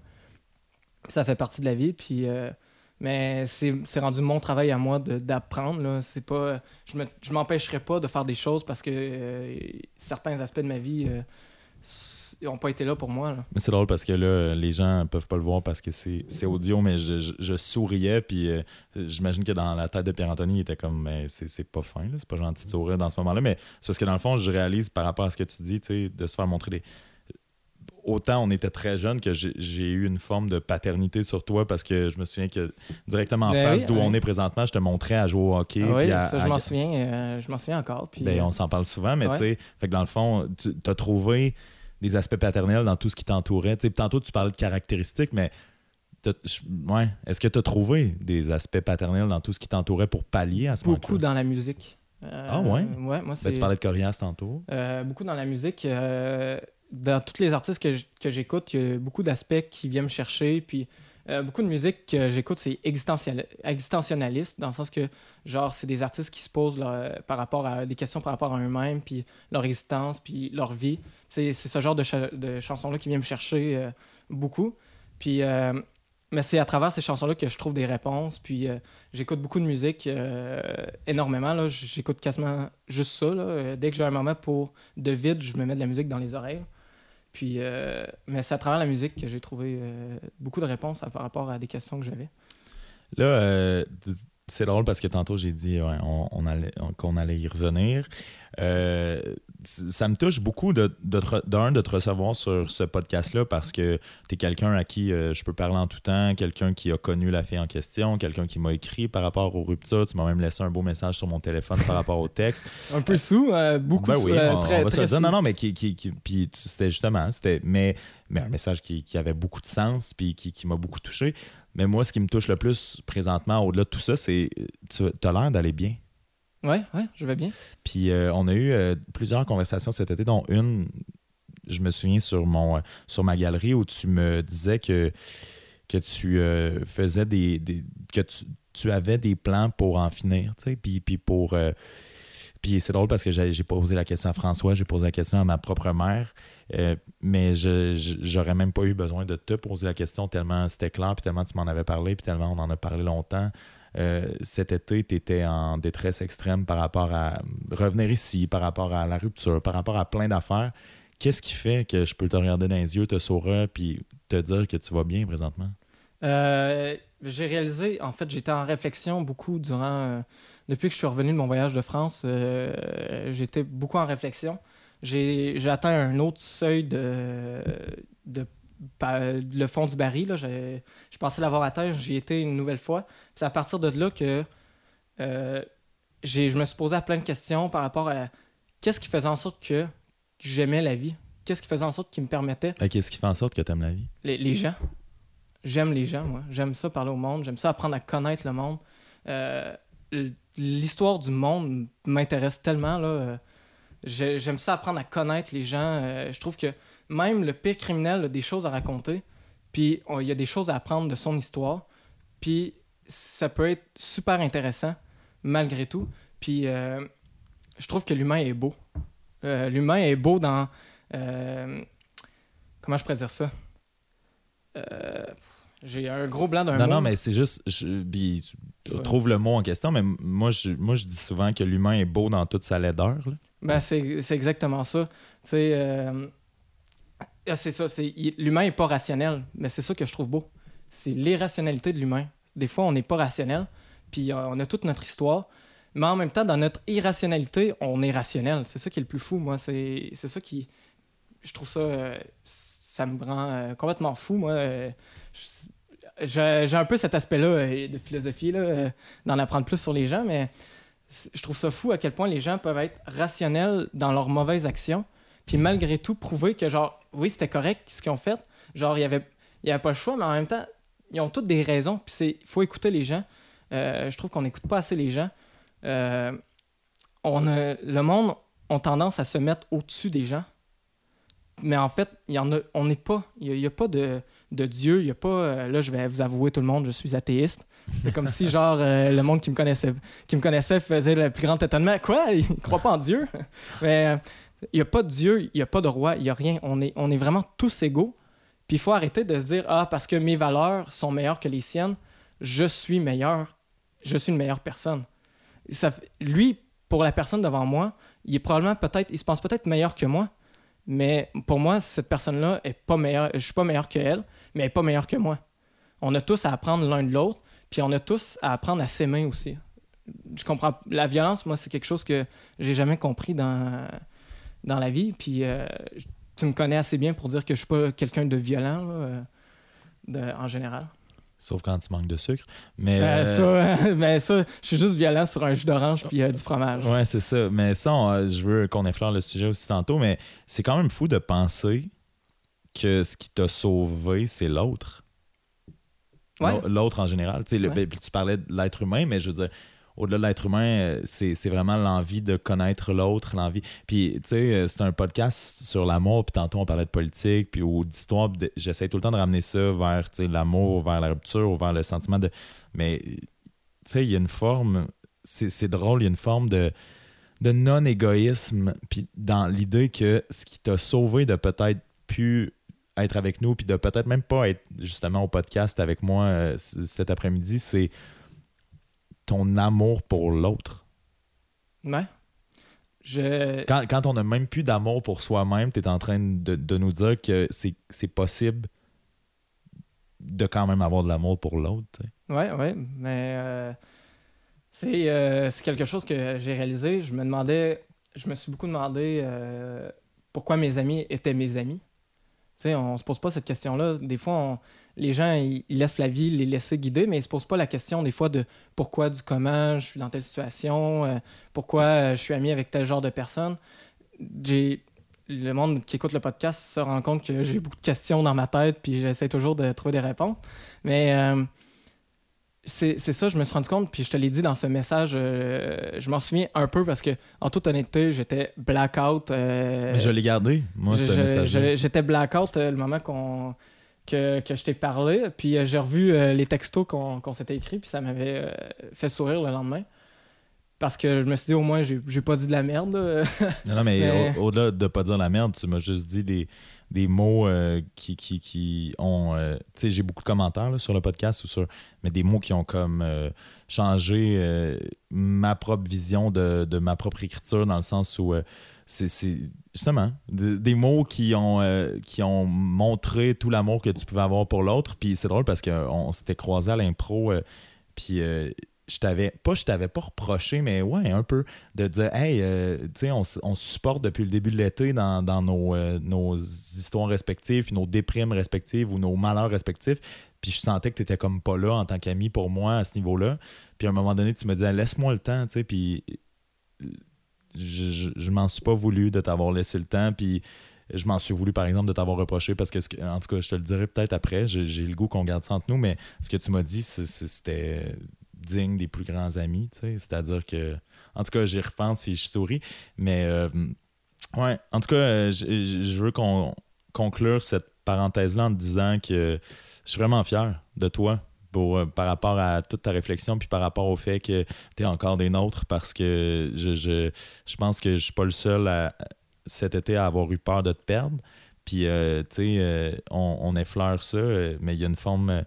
Ça fait partie de la vie, puis... euh, mais c'est rendu mon travail à moi d'apprendre. C'est pas... Je je m'empêcherai pas de faire des choses parce que euh, certains aspects de ma vie n'ont pas été là pour moi. là. Mais c'est drôle parce que là, les gens peuvent pas le voir parce que c'est audio, mais je, je- je souriais. Puis euh, j'imagine que dans la tête de Pierre-Anthony, il était comme, mais c'est c'est pas fin, là, c'est pas gentil de sourire dans ce moment-là. Mais c'est parce que dans le fond, je réalise par rapport à ce que tu dis, de se faire montrer des. Autant on était très jeune que j'ai eu une forme de paternité sur toi parce que je me souviens que directement en Ben face oui, d'où oui. on est présentement, je te montrais à jouer au hockey. Ah oui, puis à- ça, je à- m'en souviens, euh, je m'en souviens encore. Puis, ben, euh, on s'en parle souvent, mais Ouais. tu sais, fait que dans le fond, tu as trouvé des aspects paternels dans tout ce qui t'entourait. Tantôt, tu parlais de caractéristiques, mais ouais, est-ce que tu as trouvé des aspects paternels dans tout ce qui t'entourait pour pallier à ce beaucoup manque dans la musique. Euh, Ah ouais? Ouais, moi, c'est... tu parlais de Corias tantôt. Euh, beaucoup dans la musique. euh, dans tous les artistes que j'écoute, il y a beaucoup d'aspects qui viennent me chercher. Puis euh, beaucoup de musique que j'écoute, c'est existentialiste, dans le sens que, genre, c'est des artistes qui se posent là, par rapport à des questions par rapport à eux-mêmes, puis leur existence, puis leur vie. C'est ce genre de, cha- de chansons-là qui vient me chercher euh, beaucoup. Puis. euh, mais c'est à travers ces chansons-là que je trouve des réponses. Puis euh, j'écoute beaucoup de musique, euh, énormément. là. J'écoute quasiment juste ça. là. Euh, Dès que j'ai un moment pour de vide, je me mets de la musique dans les oreilles. Euh, mais c'est à travers la musique que j'ai trouvé euh, beaucoup de réponses par rapport à des questions que j'avais. Là, euh, c'est drôle parce que tantôt, j'ai dit ouais, on, on allait- on- qu'on allait y revenir. Euh, ça me touche beaucoup de, de, te re- d'un, de te recevoir sur ce podcast-là parce que tu es quelqu'un à qui euh, je peux parler en tout temps, quelqu'un qui a connu la fille en question, quelqu'un qui m'a écrit par rapport aux ruptures. Tu m'as même laissé un beau message sur mon téléphone par rapport au texte. Un peu sous, euh, beaucoup Ben sous, oui, on, très, on va très dire. sous. Non, non, mais qui, qui, qui- puis c'était justement, c'était, mais, mais un message qui, qui avait beaucoup de sens, puis qui, qui m'a beaucoup touché. Mais moi, ce qui me touche le plus présentement, au-delà de tout ça, c'est tu as l'air d'aller bien. Ouais, ouais, je vais bien. Puis euh, on a eu euh, plusieurs conversations cet été, dont une, je me souviens sur mon euh, sur ma galerie où tu me disais que, que tu faisais des, des- que tu, tu avais des plans pour en finir, tu sais, puis, puis pour puis c'est drôle parce que j'ai posé la question à François, j'ai posé la question à ma propre mère, euh, mais je j'aurais même pas eu besoin de te poser la question tellement c'était clair, puis tellement tu m'en avais parlé, puis tellement on en a parlé longtemps. Euh, cet été, tu étais en détresse extrême par rapport à revenir ici, par rapport à la rupture, par rapport à plein d'affaires. Qu'est-ce qui fait que je peux te regarder dans les yeux, te sourire, puis te dire que tu vas bien présentement? Euh, j'ai réalisé, en fait, j'étais en réflexion beaucoup durant. depuis que je suis revenu de mon voyage de France, j'étais beaucoup en réflexion. J'ai atteint un autre seuil de. de le fond du baril. là. Je pensais l'avoir atteint, j'y étais une nouvelle fois. C'est à partir de là que euh, je me suis posé à plein de questions par rapport à qu'est-ce qui faisait en sorte que j'aimais la vie? Qu'est-ce qui faisait en sorte qui me permettait Qu'est-ce qui fait en sorte que tu aimes la vie? les, les gens. J'aime les gens, moi. J'aime ça parler au monde. J'aime ça apprendre à connaître le monde. Euh, L'histoire du monde m'intéresse tellement. Là. J'ai- J'aime ça apprendre à connaître les gens. Euh, je trouve que même le pire criminel a des choses à raconter. Puis il y a des choses à apprendre de son histoire. Puis ça peut être super intéressant malgré tout. Puis euh, je trouve que l'humain est beau. Euh, l'humain est beau dans... comment je pourrais dire ça? J'ai un gros blanc d'un Non, mot. non, mais c'est juste. Je, trouve le mot en question, mais moi je, moi, je dis souvent que l'humain est beau dans toute sa laideur. là. Ben, c'est c'est exactement ça. Tu sais, euh, ah, c'est ça. c'est- il- L'humain n'est pas rationnel, mais c'est ça que je trouve beau. C'est l'irrationalité de l'humain. Des fois, on n'est pas rationnel, puis euh, on a toute notre histoire, mais en même temps, dans notre irrationalité, on est rationnel. C'est ça qui est le plus fou, moi. C'est c'est ça qui. Je trouve ça. euh, ça me rend euh, complètement fou, moi. Je- J'ai un peu cet aspect-là de philosophie, là, d'en apprendre plus sur les gens, mais je trouve ça fou à quel point les gens peuvent être rationnels dans leurs mauvaises actions, puis malgré tout prouver que, genre, oui, c'était correct ce qu'ils ont fait, genre, il y avait, y avait pas le choix, mais en même temps, ils ont toutes des raisons, puis il faut écouter les gens. Euh, je trouve qu'on n'écoute pas assez les gens. Euh, on a, le monde a tendance à se mettre au-dessus des gens. Mais en fait, y en a, on n'est pas, il n'y a, pas de, de Dieu, il n'y a pas, euh, là je vais vous avouer tout le monde, je suis athéiste. C'est comme si genre euh, le monde qui me connaissait qui me connaissait faisait le plus grand étonnement. Quoi? Il ne croit pas en Dieu? Mais euh, il n'y a pas de Dieu, il n'y a pas de roi, il n'y a rien. On est, on est vraiment tous égaux. Puis il faut arrêter de se dire, ah, parce que mes valeurs sont meilleures que les siennes, je suis meilleur, je suis une meilleure personne. Ça, lui, pour la personne devant moi, il probablement peut-être, il se pense peut-être meilleur que moi, mais pour moi, cette personne-là est pas meilleure, je suis pas meilleur qu'elle, mais elle pas meilleure que moi. On a tous à apprendre l'un de l'autre, puis on a tous à apprendre à s'aimer aussi. Je comprends, la violence, moi, c'est quelque chose que j'ai jamais compris dans, dans la vie, puis euh, tu me connais assez bien pour dire que je suis pas quelqu'un de violent, là, de, en général. Sauf quand tu manques de sucre. Mais, Euh, euh, ça, mais ça, je suis juste violent sur un jus d'orange puis euh, du fromage. Ouais, c'est ça. Mais ça, on- euh, je veux qu'on effleure le sujet aussi tantôt, mais c'est quand même fou de penser que ce qui t'a sauvé, c'est l'autre. Ouais. L'autre en général. Tu sais, le- Ouais. ben, tu parlais de l'être humain, mais je veux dire, au-delà de l'être humain, euh, c'est vraiment l'envie de connaître l'autre, l'envie. Puis, tu sais, euh, c'est un podcast sur l'amour, puis tantôt on parlait de politique, puis ou d'histoire. J'essaie tout le temps de ramener ça vers tu sais, l'amour, vers la rupture, ou vers le sentiment de. Mais, tu sais, il y a une forme. C'est drôle, il y a une forme de de non-égoïsme, puis dans l'idée que ce qui t'a sauvé de peut-être pu être avec nous, puis de peut-être même pas être justement au podcast avec moi euh, cet après-midi, c'est ton amour pour l'autre. Ouais. Je... Quand, quand on n'a même plus d'amour pour soi-même, tu es en train de, de nous dire que c'est possible de quand même avoir de l'amour pour l'autre. Ouais, ouais, mais euh, c'est euh, c'est quelque chose que j'ai réalisé. Je me demandais, je me suis beaucoup demandé euh, pourquoi mes amis étaient mes amis. Sais, on se pose pas cette question-là. Des fois, les gens, ils, laissent la vie les laisser guider, mais ils se posent pas la question des fois de pourquoi, du comment, je suis dans telle situation, euh, pourquoi euh, je suis ami avec tel genre de personne. J'ai le monde qui écoute le podcast se rend compte que j'ai beaucoup de questions dans ma tête, puis j'essaie toujours de trouver des réponses. Mais euh, c'est ça, je me suis rendu compte, puis je te l'ai dit dans ce message, euh, je m'en souviens un peu parce que, en toute honnêteté, j'étais blackout. euh, Mais je l'ai gardé, moi, je- ce message. J'étais blackout euh, le moment qu'on que, que je t'ai parlé, puis j'ai revu les textos qu'on s'était écrits, puis ça m'avait fait sourire le lendemain. Parce que je me suis dit, au moins, j'ai pas dit de la merde. Non, non, mais, Mais- au- au-delà de pas dire la merde, tu m'as juste dit des, des mots euh, qui, qui, qui ont. euh, tu sais, j'ai beaucoup de commentaires là, sur le podcast ou sur. Mais des mots qui ont comme euh, changé ma propre vision de, de ma propre écriture, dans le sens où. c'est justement de- des mots qui ont, qui ont montré tout l'amour que tu pouvais avoir pour l'autre. Puis c'est drôle parce qu'on s'était croisés à l'impro. puis je t'avais pas je t'avais pas reproché mais ouais un peu de dire hey euh, tu sais on, on se supporte depuis le début de l'été dans, dans nos, euh, nos histoires respectives puis nos déprimes respectives ou nos malheurs respectifs. Puis je sentais que tu étais comme pas là en tant qu'ami pour moi à ce niveau-là. Puis à un moment donné tu me disais laisse-moi le temps tu sais puis je, je, je m'en suis pas voulu de t'avoir laissé le temps puis je m'en suis voulu par exemple de t'avoir reproché parce que, en tout cas je te le dirai peut-être après j'ai le goût qu'on garde ça entre nous mais ce que tu m'as dit c'était digne des plus grands amis c'est-à-dire que en tout cas j'y repense et je souris mais euh, ouais en tout cas euh, je, veux qu'on conclure cette parenthèse là en te disant que je suis vraiment fier de toi pour, euh, par rapport à toute ta réflexion puis par rapport au fait que tu es encore des nôtres parce que je, je, je pense que je suis pas le seul à, cet été à avoir eu peur de te perdre. Puis, tu sais, on, effleure ça, mais il y a une forme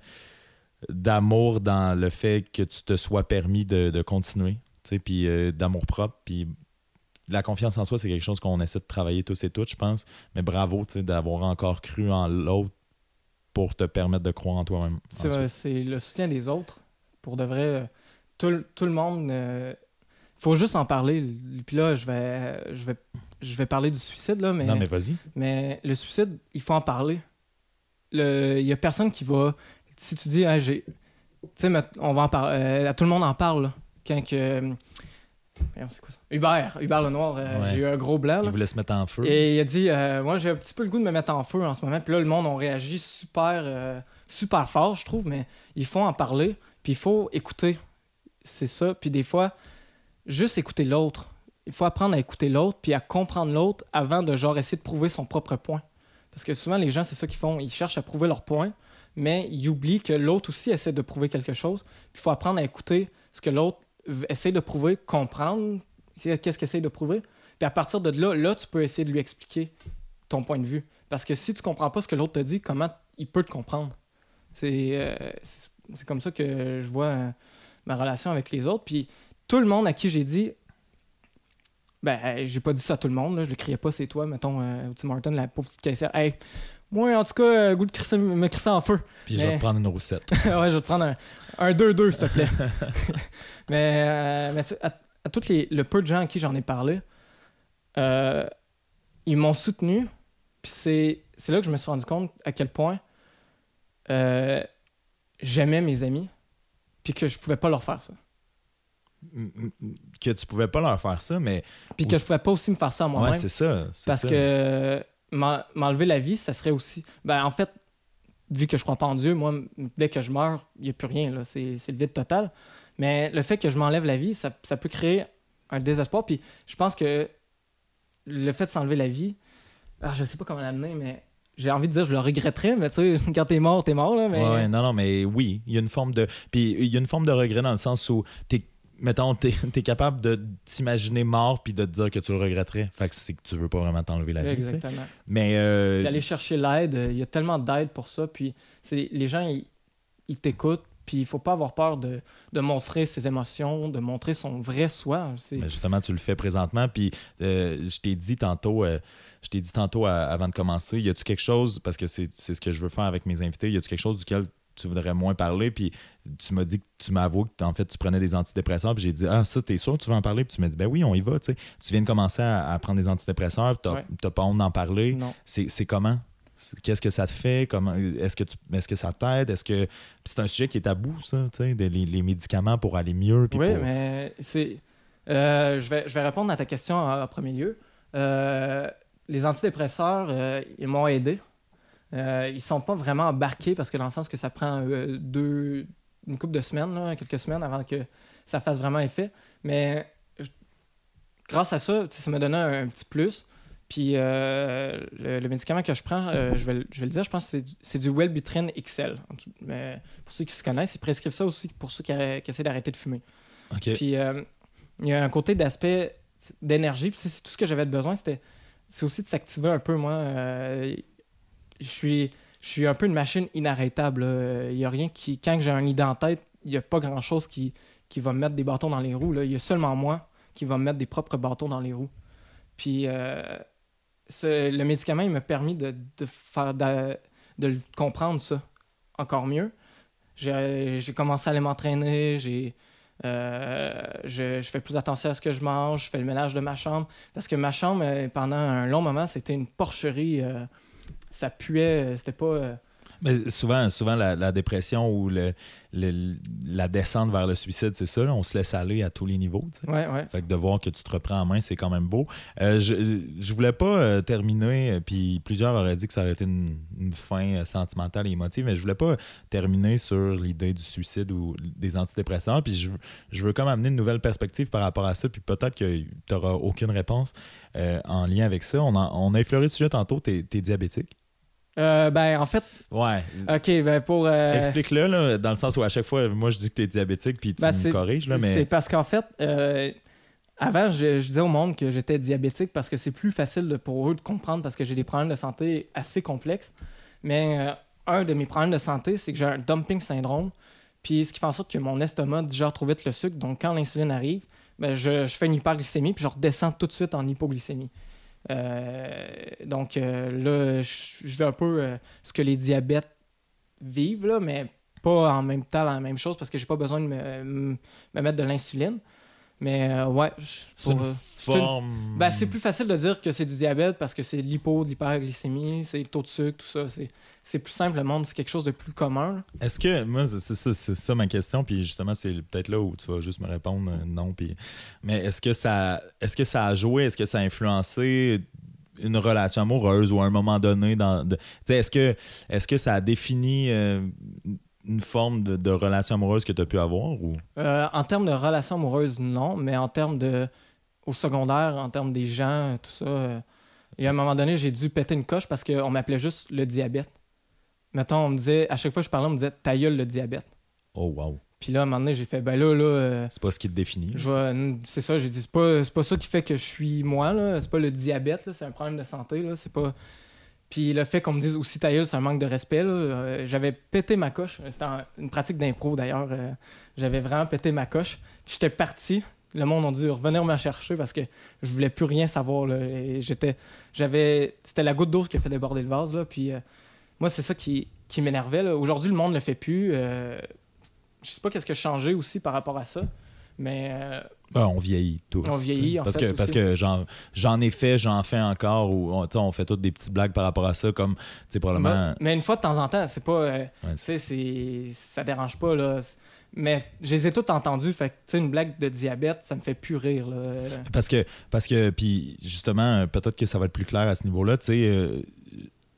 d'amour dans le fait que tu te sois permis de, de continuer, puis euh, d'amour propre. Puis la confiance en soi, c'est quelque chose qu'on essaie de travailler tous et toutes, je pense. Mais bravo, d'avoir encore cru en l'autre pour te permettre de croire en toi-même. C'est le soutien des autres. Pour de vrai, tout, le- tout le monde. Il faut juste en parler. Puis là, je vais, je vais, je vais parler du suicide, là, mais, Non, mais vas-y. mais le suicide, il faut en parler. Le- Il y a personne qui va. Si tu dis, Ah, j'ai. Tu sais, on va en parler. tout le monde en parle, là. Quand que. Merde, c'est quoi ça? Hubert, Hubert Lenoir, euh, Ouais. j'ai eu un gros blanc. Il là. voulait se mettre en feu. Et il a dit euh, Moi, j'ai un petit peu le goût de me mettre en feu en ce moment. Puis là, le monde a réagi super, euh, super fort, je trouve, mais il faut en parler. Puis il faut écouter. C'est ça. Puis des fois, juste écouter l'autre. Il faut apprendre à écouter l'autre, puis à comprendre l'autre avant de genre essayer de prouver son propre point. Parce que souvent, les gens, c'est ça qu'ils font. Ils cherchent à prouver leur point, mais ils oublient que l'autre aussi essaie de prouver quelque chose. Il faut apprendre à écouter ce que l'autre essaie de prouver, comprendre qu'est-ce qu'il essaie de prouver. Puis à partir de là, là, tu peux essayer de lui expliquer ton point de vue. Parce que si tu comprends pas ce que l'autre te dit, comment il peut te comprendre? C'est euh, comme ça que je vois euh, ma relation avec les autres. Puis tout le monde à qui j'ai dit, ben, j'ai pas dit ça à tout le monde, là, je le criais pas, c'est toi, mettons, euh, Tim Martin, la pauvre petite caissière. Hey, moi, en tout cas, euh, goût de crisser- me crisser en feu. Puis je vais te prendre une roussette. ouais, je vais te prendre un- un 2-2, s'il te plaît. mais euh, mais à, à tous les, le peu de gens à qui j'en ai parlé, euh, ils m'ont soutenu. Puis c'est c'est là que je me suis rendu compte à quel point euh, j'aimais mes amis, puis que je pouvais pas leur faire ça. que tu pouvais pas leur faire ça, mais Puis que je pouvais pas aussi me faire ça à ouais, moi-même. c'est ça. parce ça. que m'enlever la vie, ça serait aussi. Ben, en fait, vu que je crois pas en Dieu, moi, dès que je meurs, il n'y a plus rien. là. C'est le vide total. Mais le fait que je m'enlève la vie, ça, ça peut créer un désespoir. Puis je pense que le fait de s'enlever la vie, alors, je sais pas comment l'amener, mais j'ai envie de dire je le regretterais, mais tu sais, quand t'es mort, t'es mort. Là, mais... Ouais, non, non, mais oui, il y a une forme de. Puis il y a une forme de regret dans le sens où t'es. Mettons, t'es es capable de t'imaginer mort puis de te dire que tu le regretterais. Fait que c'est que tu veux pas vraiment t'enlever la vie. Exactement. Mais. euh, Puis aller chercher l'aide, euh, il y a tellement d'aide pour ça. Puis c'est les gens, ils, ils t'écoutent. Puis il faut pas avoir peur de, de montrer ses émotions, de montrer son vrai soi. C'est Mais justement, tu le fais présentement. Puis euh, je t'ai dit tantôt, euh, je t'ai dit tantôt à- avant de commencer, y a-tu quelque chose, parce que c'est c'est ce que je veux faire avec mes invités, y a-tu quelque chose duquel tu voudrais moins parler? Puis tu m'as dit que tu m'as avoué que en fait tu prenais des antidépresseurs. Puis j'ai dit, ah, ça, t'es sûr que tu veux en parler? Puis tu m'as dit, ben oui, on y va. Tu sais. Tu viens de commencer à, à prendre des antidépresseurs, t'as Ouais. pas honte d'en parler. C'est comment? Qu'est-ce que ça te fait? Comment est-ce que tu est-ce que ça t'aide? Est-ce que c'est un sujet qui est tabou, ça, tu les, les médicaments pour aller mieux? Oui, pour- mais c'est. euh, je, vais, je vais répondre à ta question en, en premier lieu. Euh, les antidépresseurs, euh, ils m'ont aidé. Euh, ils sont pas vraiment embarqués parce que dans le sens que ça prend euh, deux, une couple de semaines, là, quelques semaines avant que ça fasse vraiment effet. Mais je- grâce à ça, ça m'a donné un, un petit plus. Puis euh, le, le médicament que je prends, euh, je, vais, le- je vais le dire, je pense que c'est du- Wellbutrin XL. Mais pour ceux qui se connaissent, ils prescrivent ça aussi pour ceux qui, essaient d'arrêter de fumer. Puis il y a un côté d'aspect d'énergie. Puis c'est- c'est tout ce que j'avais besoin. C'était c'est aussi de s'activer un peu. Moi, Euh, je suis je suis un peu une machine inarrêtable. Il a rien qui quand j'ai un idée en tête, il y a pas grand chose qui qui va me mettre des bâtons dans les roues. Là. Il y a seulement moi qui va me mettre des propres bâtons dans les roues. Puis euh, le médicament, il m'a permis de, de faire de, de comprendre ça encore mieux. J'ai commencé à aller m'entraîner, j'ai euh, je, je fais plus attention à ce que je mange, je fais le ménage de ma chambre. Parce que ma chambre, euh, pendant un long moment, c'était une porcherie. Ça puait, euh, c'était pas. euh, Mais souvent, souvent la, la dépression ou le, le- la descente vers le suicide, c'est ça. là, on se laisse aller à tous les niveaux. Ouais, ouais. Fait que de voir que tu te reprends en main, c'est quand même beau. Euh, je, je voulais pas euh, terminer, puis plusieurs auraient dit que ça aurait été une, une fin sentimentale et émotive, mais je voulais pas terminer sur l'idée du suicide ou des antidépresseurs. Puis je, je veux comme amener une nouvelle perspective par rapport à ça, puis peut-être que tu n'auras aucune réponse euh, en lien avec ça. On, a- on a effleuré le sujet tantôt, tu es, diabétique. Euh, ben, en fait, Ouais. ok, ben pour. euh, Explique-le, là, dans le sens où à chaque fois, moi, je dis que tu es diabétique, puis tu Ben, me corriges, là, mais... C'est parce qu'en fait, euh, avant, je, je disais au monde que j'étais diabétique parce que c'est plus facile de- pour eux de comprendre parce que j'ai des problèmes de santé assez complexes. Mais euh, un de mes problèmes de santé, c'est que j'ai un dumping syndrome. Puis ce qui fait en sorte que mon estomac digère trop vite le sucre. Donc quand l'insuline arrive, ben, je, je fais une hyperglycémie puis je redescends tout de suite en hypoglycémie. Euh, donc euh, là, je, vais un peu euh, ce que les diabètes vivent, là, mais pas en même temps la même chose parce que j'ai pas besoin de me, me mettre de l'insuline. Mais euh, ouais, C'est une euh, une- ben, plus facile de dire que c'est du diabète parce que c'est l'hypo, l'hyperglycémie, c'est le taux de sucre, tout ça. C'est, c'est plus simple, le monde, c'est quelque chose de plus commun. Est-ce que, moi, c'est ça, c'est ça ma question, puis justement, c'est peut-être là où tu vas juste me répondre euh, non, puis... Mais est-ce que ça est-ce que ça a joué, est-ce que ça a influencé une relation amoureuse ou à un moment donné dans... de- est-ce que, est-ce que ça a défini euh, une forme de, de relation amoureuse que tu as pu avoir ou... Euh, en termes de relations amoureuses, non, mais en termes de. Au secondaire, en termes des gens, tout ça, euh, Et à un moment donné, j'ai dû péter une coche parce qu'on m'appelait juste le diabète. Mettons, on me disait, à chaque fois que je parlais, on me disait ta gueule, le diabète. Oh, wow. Puis là, à un moment donné, j'ai fait, ben là, là. euh, C'est pas ce qui te définit. c'est ça, j'ai dit, c'est pas, pas ça qui fait que je suis moi, là. C'est pas le diabète, là. C'est un problème de santé, là. C'est pas. Puis le fait qu'on me dise aussi ta gueule, c'est un manque de respect, là. Euh, j'avais pété ma coche. C'était une pratique d'impro, d'ailleurs. Euh, j'avais vraiment pété ma coche. Puis j'étais parti. Le monde a dû revenir me chercher parce que je voulais plus rien savoir, j'étais. J'avais. C'était la goutte d'eau qui a fait déborder le vase, là. Puis moi, c'est ça qui, qui m'énervait. Aujourd'hui, le monde le fait plus. Euh, je sais pas qu'est-ce qui a changé aussi par rapport à ça. Mais euh, Ben, on vieillit tous. On vieillit, en parce fait, que Parce que j'en, ai fait, j'en fais encore, ou on, on fait toutes des petites blagues par rapport à ça, comme, tu sais, probablement. mais une fois de temps en temps, c'est pas. euh, ouais, tu sais, c'est. Ça dérange pas, là. Mais je les ai toutes entendues. Fait que, tu sais, une blague de diabète, ça me fait plus rire, là. Parce que, parce que puis justement, euh, peut-être que ça va être plus clair à ce niveau-là. Tu sais, euh,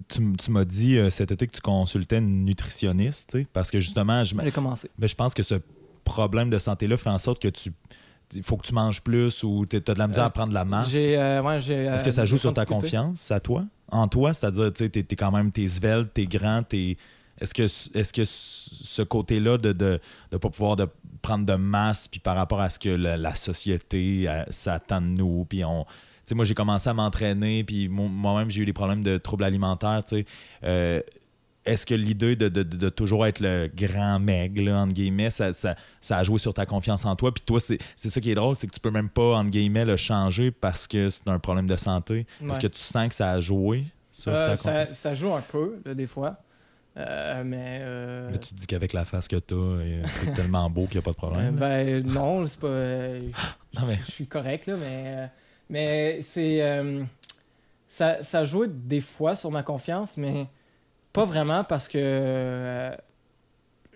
tu, m'as dit euh, cet été que tu consultais une nutritionniste, parce que justement, je, commencé. ben, je pense que ce problème de santé-là fait en sorte que tu. Il faut que tu manges plus ou tu as de la misère Euh, à prendre de la masse. Euh, ouais. Est-ce que ça joue sur ta confiance à toi? En toi, c'est-à-dire, tu t'es, t'es quand même, t'es svelte, t'es grand, t'es. Est-ce que, est-ce que ce côté-là de ne de, de pas pouvoir de prendre de masse, puis par rapport à ce que la, la société s'attend de nous, puis on. Tu sais, moi, j'ai commencé à m'entraîner, puis mo- moi-même, j'ai eu des problèmes de troubles alimentaires, tu sais. Euh, est-ce que l'idée de, de- toujours être le grand maigre, là, entre guillemets, ça, ça- ça a joué sur ta confiance en toi? Puis toi, c'est ça qui est drôle, c'est que tu peux même pas, entre guillemets, le changer parce que c'est un problème de santé. Est-ce que tu sens que ça a joué sur Euh, ta ça, confiance? ça joue un peu, là, des fois. Euh, mais. euh, Mais tu te dis qu'avec la face que t'as, euh, t'es tellement beau qu'il n'y a pas de euh, problème. ben, non, c'est pas. euh, Non, mais- Je suis correct, là, mais. Mais c'est. euh, ça, ça joué des fois sur ma confiance, mais pas vraiment parce que. euh,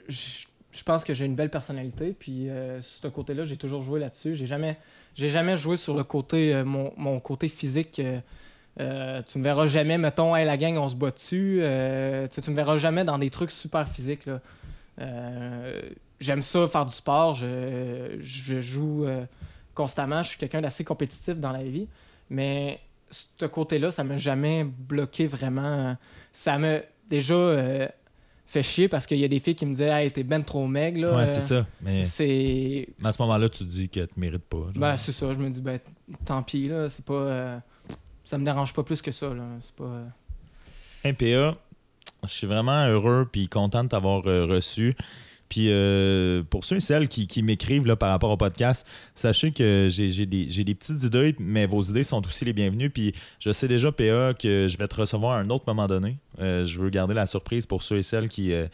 je pense que j'ai une belle personnalité, puis euh, sur ce côté-là, j'ai toujours joué là-dessus. J'ai jamais, j'ai jamais joué sur le côté, euh, mon, mon côté physique. tu me verras jamais, mettons, hey, la gang, on se bat dessus. Tu me verras jamais dans des trucs super physiques. Euh, J'aime ça, faire du sport. Je, je joue constamment. Je suis quelqu'un d'assez compétitif dans la vie. Mais ce côté-là, ça m'a jamais bloqué vraiment. Ça m'a déjà euh, fait chier parce qu'il y a des filles qui me disaient Hey, t'es ben trop maigre. Là. ouais, Euh, c'est ça. Mais, C'est. mais à ce moment-là, tu te dis qu'elle te mérite pas. genre. Ben, c'est ça. Je me dis, ben, tant pis, là. C'est pas. euh, ça me dérange pas plus que ça, là. C'est pas. euh, Hey, PA, je suis vraiment heureux puis content de t'avoir euh, reçu. Puis euh, pour ceux et celles qui, qui m'écrivent là, par rapport au podcast, sachez que j'ai j'ai des, j'ai des petites idées, mais vos idées sont aussi les bienvenues. Puis je sais déjà, PA, que je vais te recevoir à un autre moment donné. Euh, je veux garder la surprise pour ceux et celles qui, euh,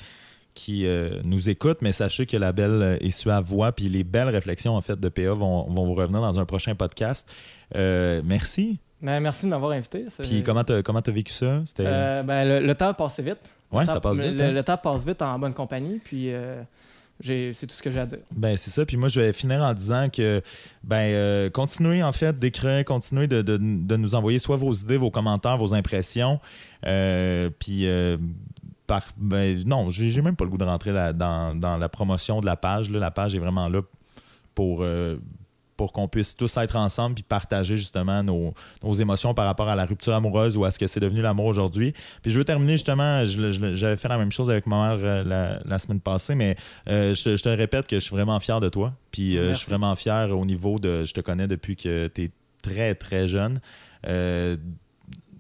qui euh, nous écoutent, mais sachez que la belle et suave voix puis les belles réflexions en fait de PA vont, vont vous revenir dans un prochain podcast. Euh, merci. Ben, merci de m'avoir invité. Puis comment t'as comment t'as vécu ça? C'était Euh, ben, le, le temps a passé vite. Ouais, ça passe vite. Le, hein? le temps passe vite en bonne compagnie, puis euh, c'est tout ce que j'ai à dire. Ben c'est ça. Puis moi, je vais finir en disant que ben euh, continuez en fait d'écrire, continuez de, de- de nous envoyer soit vos idées, vos commentaires, vos impressions. Euh, puis euh, par, ben, non, j'ai même pas le goût de rentrer dans, dans la promotion de la page. là. La page est vraiment là pour pour qu'on puisse tous être ensemble puis partager justement nos, nos émotions par rapport à la rupture amoureuse ou à ce que c'est devenu l'amour aujourd'hui. Puis je veux terminer justement, j'avais fait la même chose avec ma mère euh, la, la semaine passée, mais euh, je, te- je te répète que je suis vraiment fier de toi. Puis euh, je suis vraiment fier au niveau de, je te connais depuis que tu es très très jeune. euh,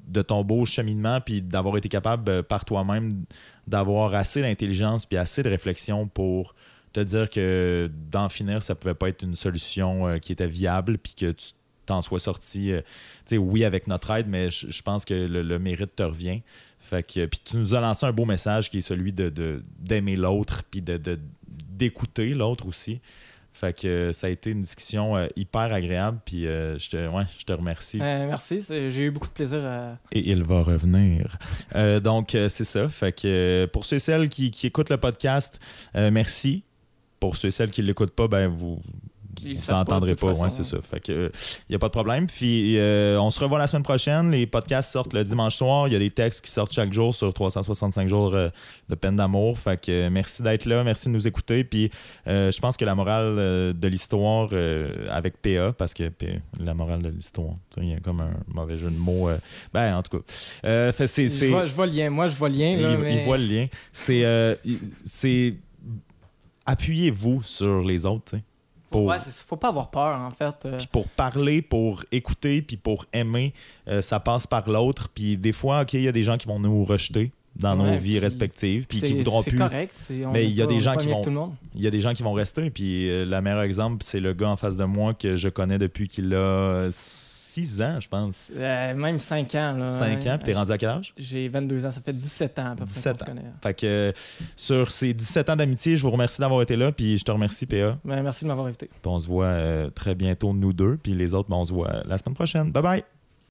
de ton beau cheminement, puis d'avoir été capable euh, par toi-même d'avoir assez d'intelligence puis assez de réflexion pour te dire que d'en finir, ça pouvait pas être une solution euh, qui était viable, puis que tu t'en sois sorti, euh, tu sais, oui, avec notre aide, mais je pense que le, le mérite te revient. Fait que, puis tu nous as lancé un beau message qui est celui de, d'aimer l'autre, puis de, de- d'écouter l'autre aussi. Fait que euh, ça a été une discussion euh, hyper agréable, puis euh, je, te, ouais, je te remercie. Euh, merci, j'ai eu beaucoup de plaisir à. Et il va revenir. Donc, c'est ça. Fait que pour ceux et celles qui, qui écoutent le podcast, merci. Pour ceux et celles qui ne l'écoutent pas, ben vous vous savent pas, pas. Ouais, c'est ça. Fait que il n'y a pas de problème. Puis euh, on se revoit la semaine prochaine. Les podcasts sortent le dimanche soir. Il y a des textes qui sortent chaque jour sur 365 jours euh, de peine d'amour. Fait que euh, merci d'être là, merci de nous écouter. Puis euh, je pense que la morale euh, de l'histoire euh, avec PA, parce que la morale de l'histoire, il y a comme un mauvais jeu de mots. euh, ben en tout cas, Euh, fait, c'est Je c'est- vois, je vois le lien. Moi, je vois le lien. il, Là, il mais... voit le lien. C'est euh, c'est appuyez-vous sur les autres. tu sais. Faut, pour- ouais, faut pas avoir peur, en fait. euh. Puis pour parler, pour écouter, puis pour aimer, euh, ça passe par l'autre. Puis des fois, OK, il y a des gens qui vont nous rejeter dans nos vies respectives, puis qui voudront plus. correct. Mais il y a des gens qui vont-. Il y a des gens qui vont rester. Puis euh, le meilleur exemple, c'est le gars en face de moi que je connais depuis qu'il a 6 ans, je pense. Euh, même 5 ans. Là, 5 ans, puis t'es Euh, rendu à quel âge? J'ai 22 ans. Ça fait 17 ans à peu près 17 qu'on se ans. connaît. Fait que euh, sur ces 17 ans d'amitié, je vous remercie d'avoir été là, puis je te remercie, PA. Ben, merci de m'avoir invité. Puis on se voit euh, très bientôt, nous deux, puis les autres, ben, on se voit la semaine prochaine. Bye bye!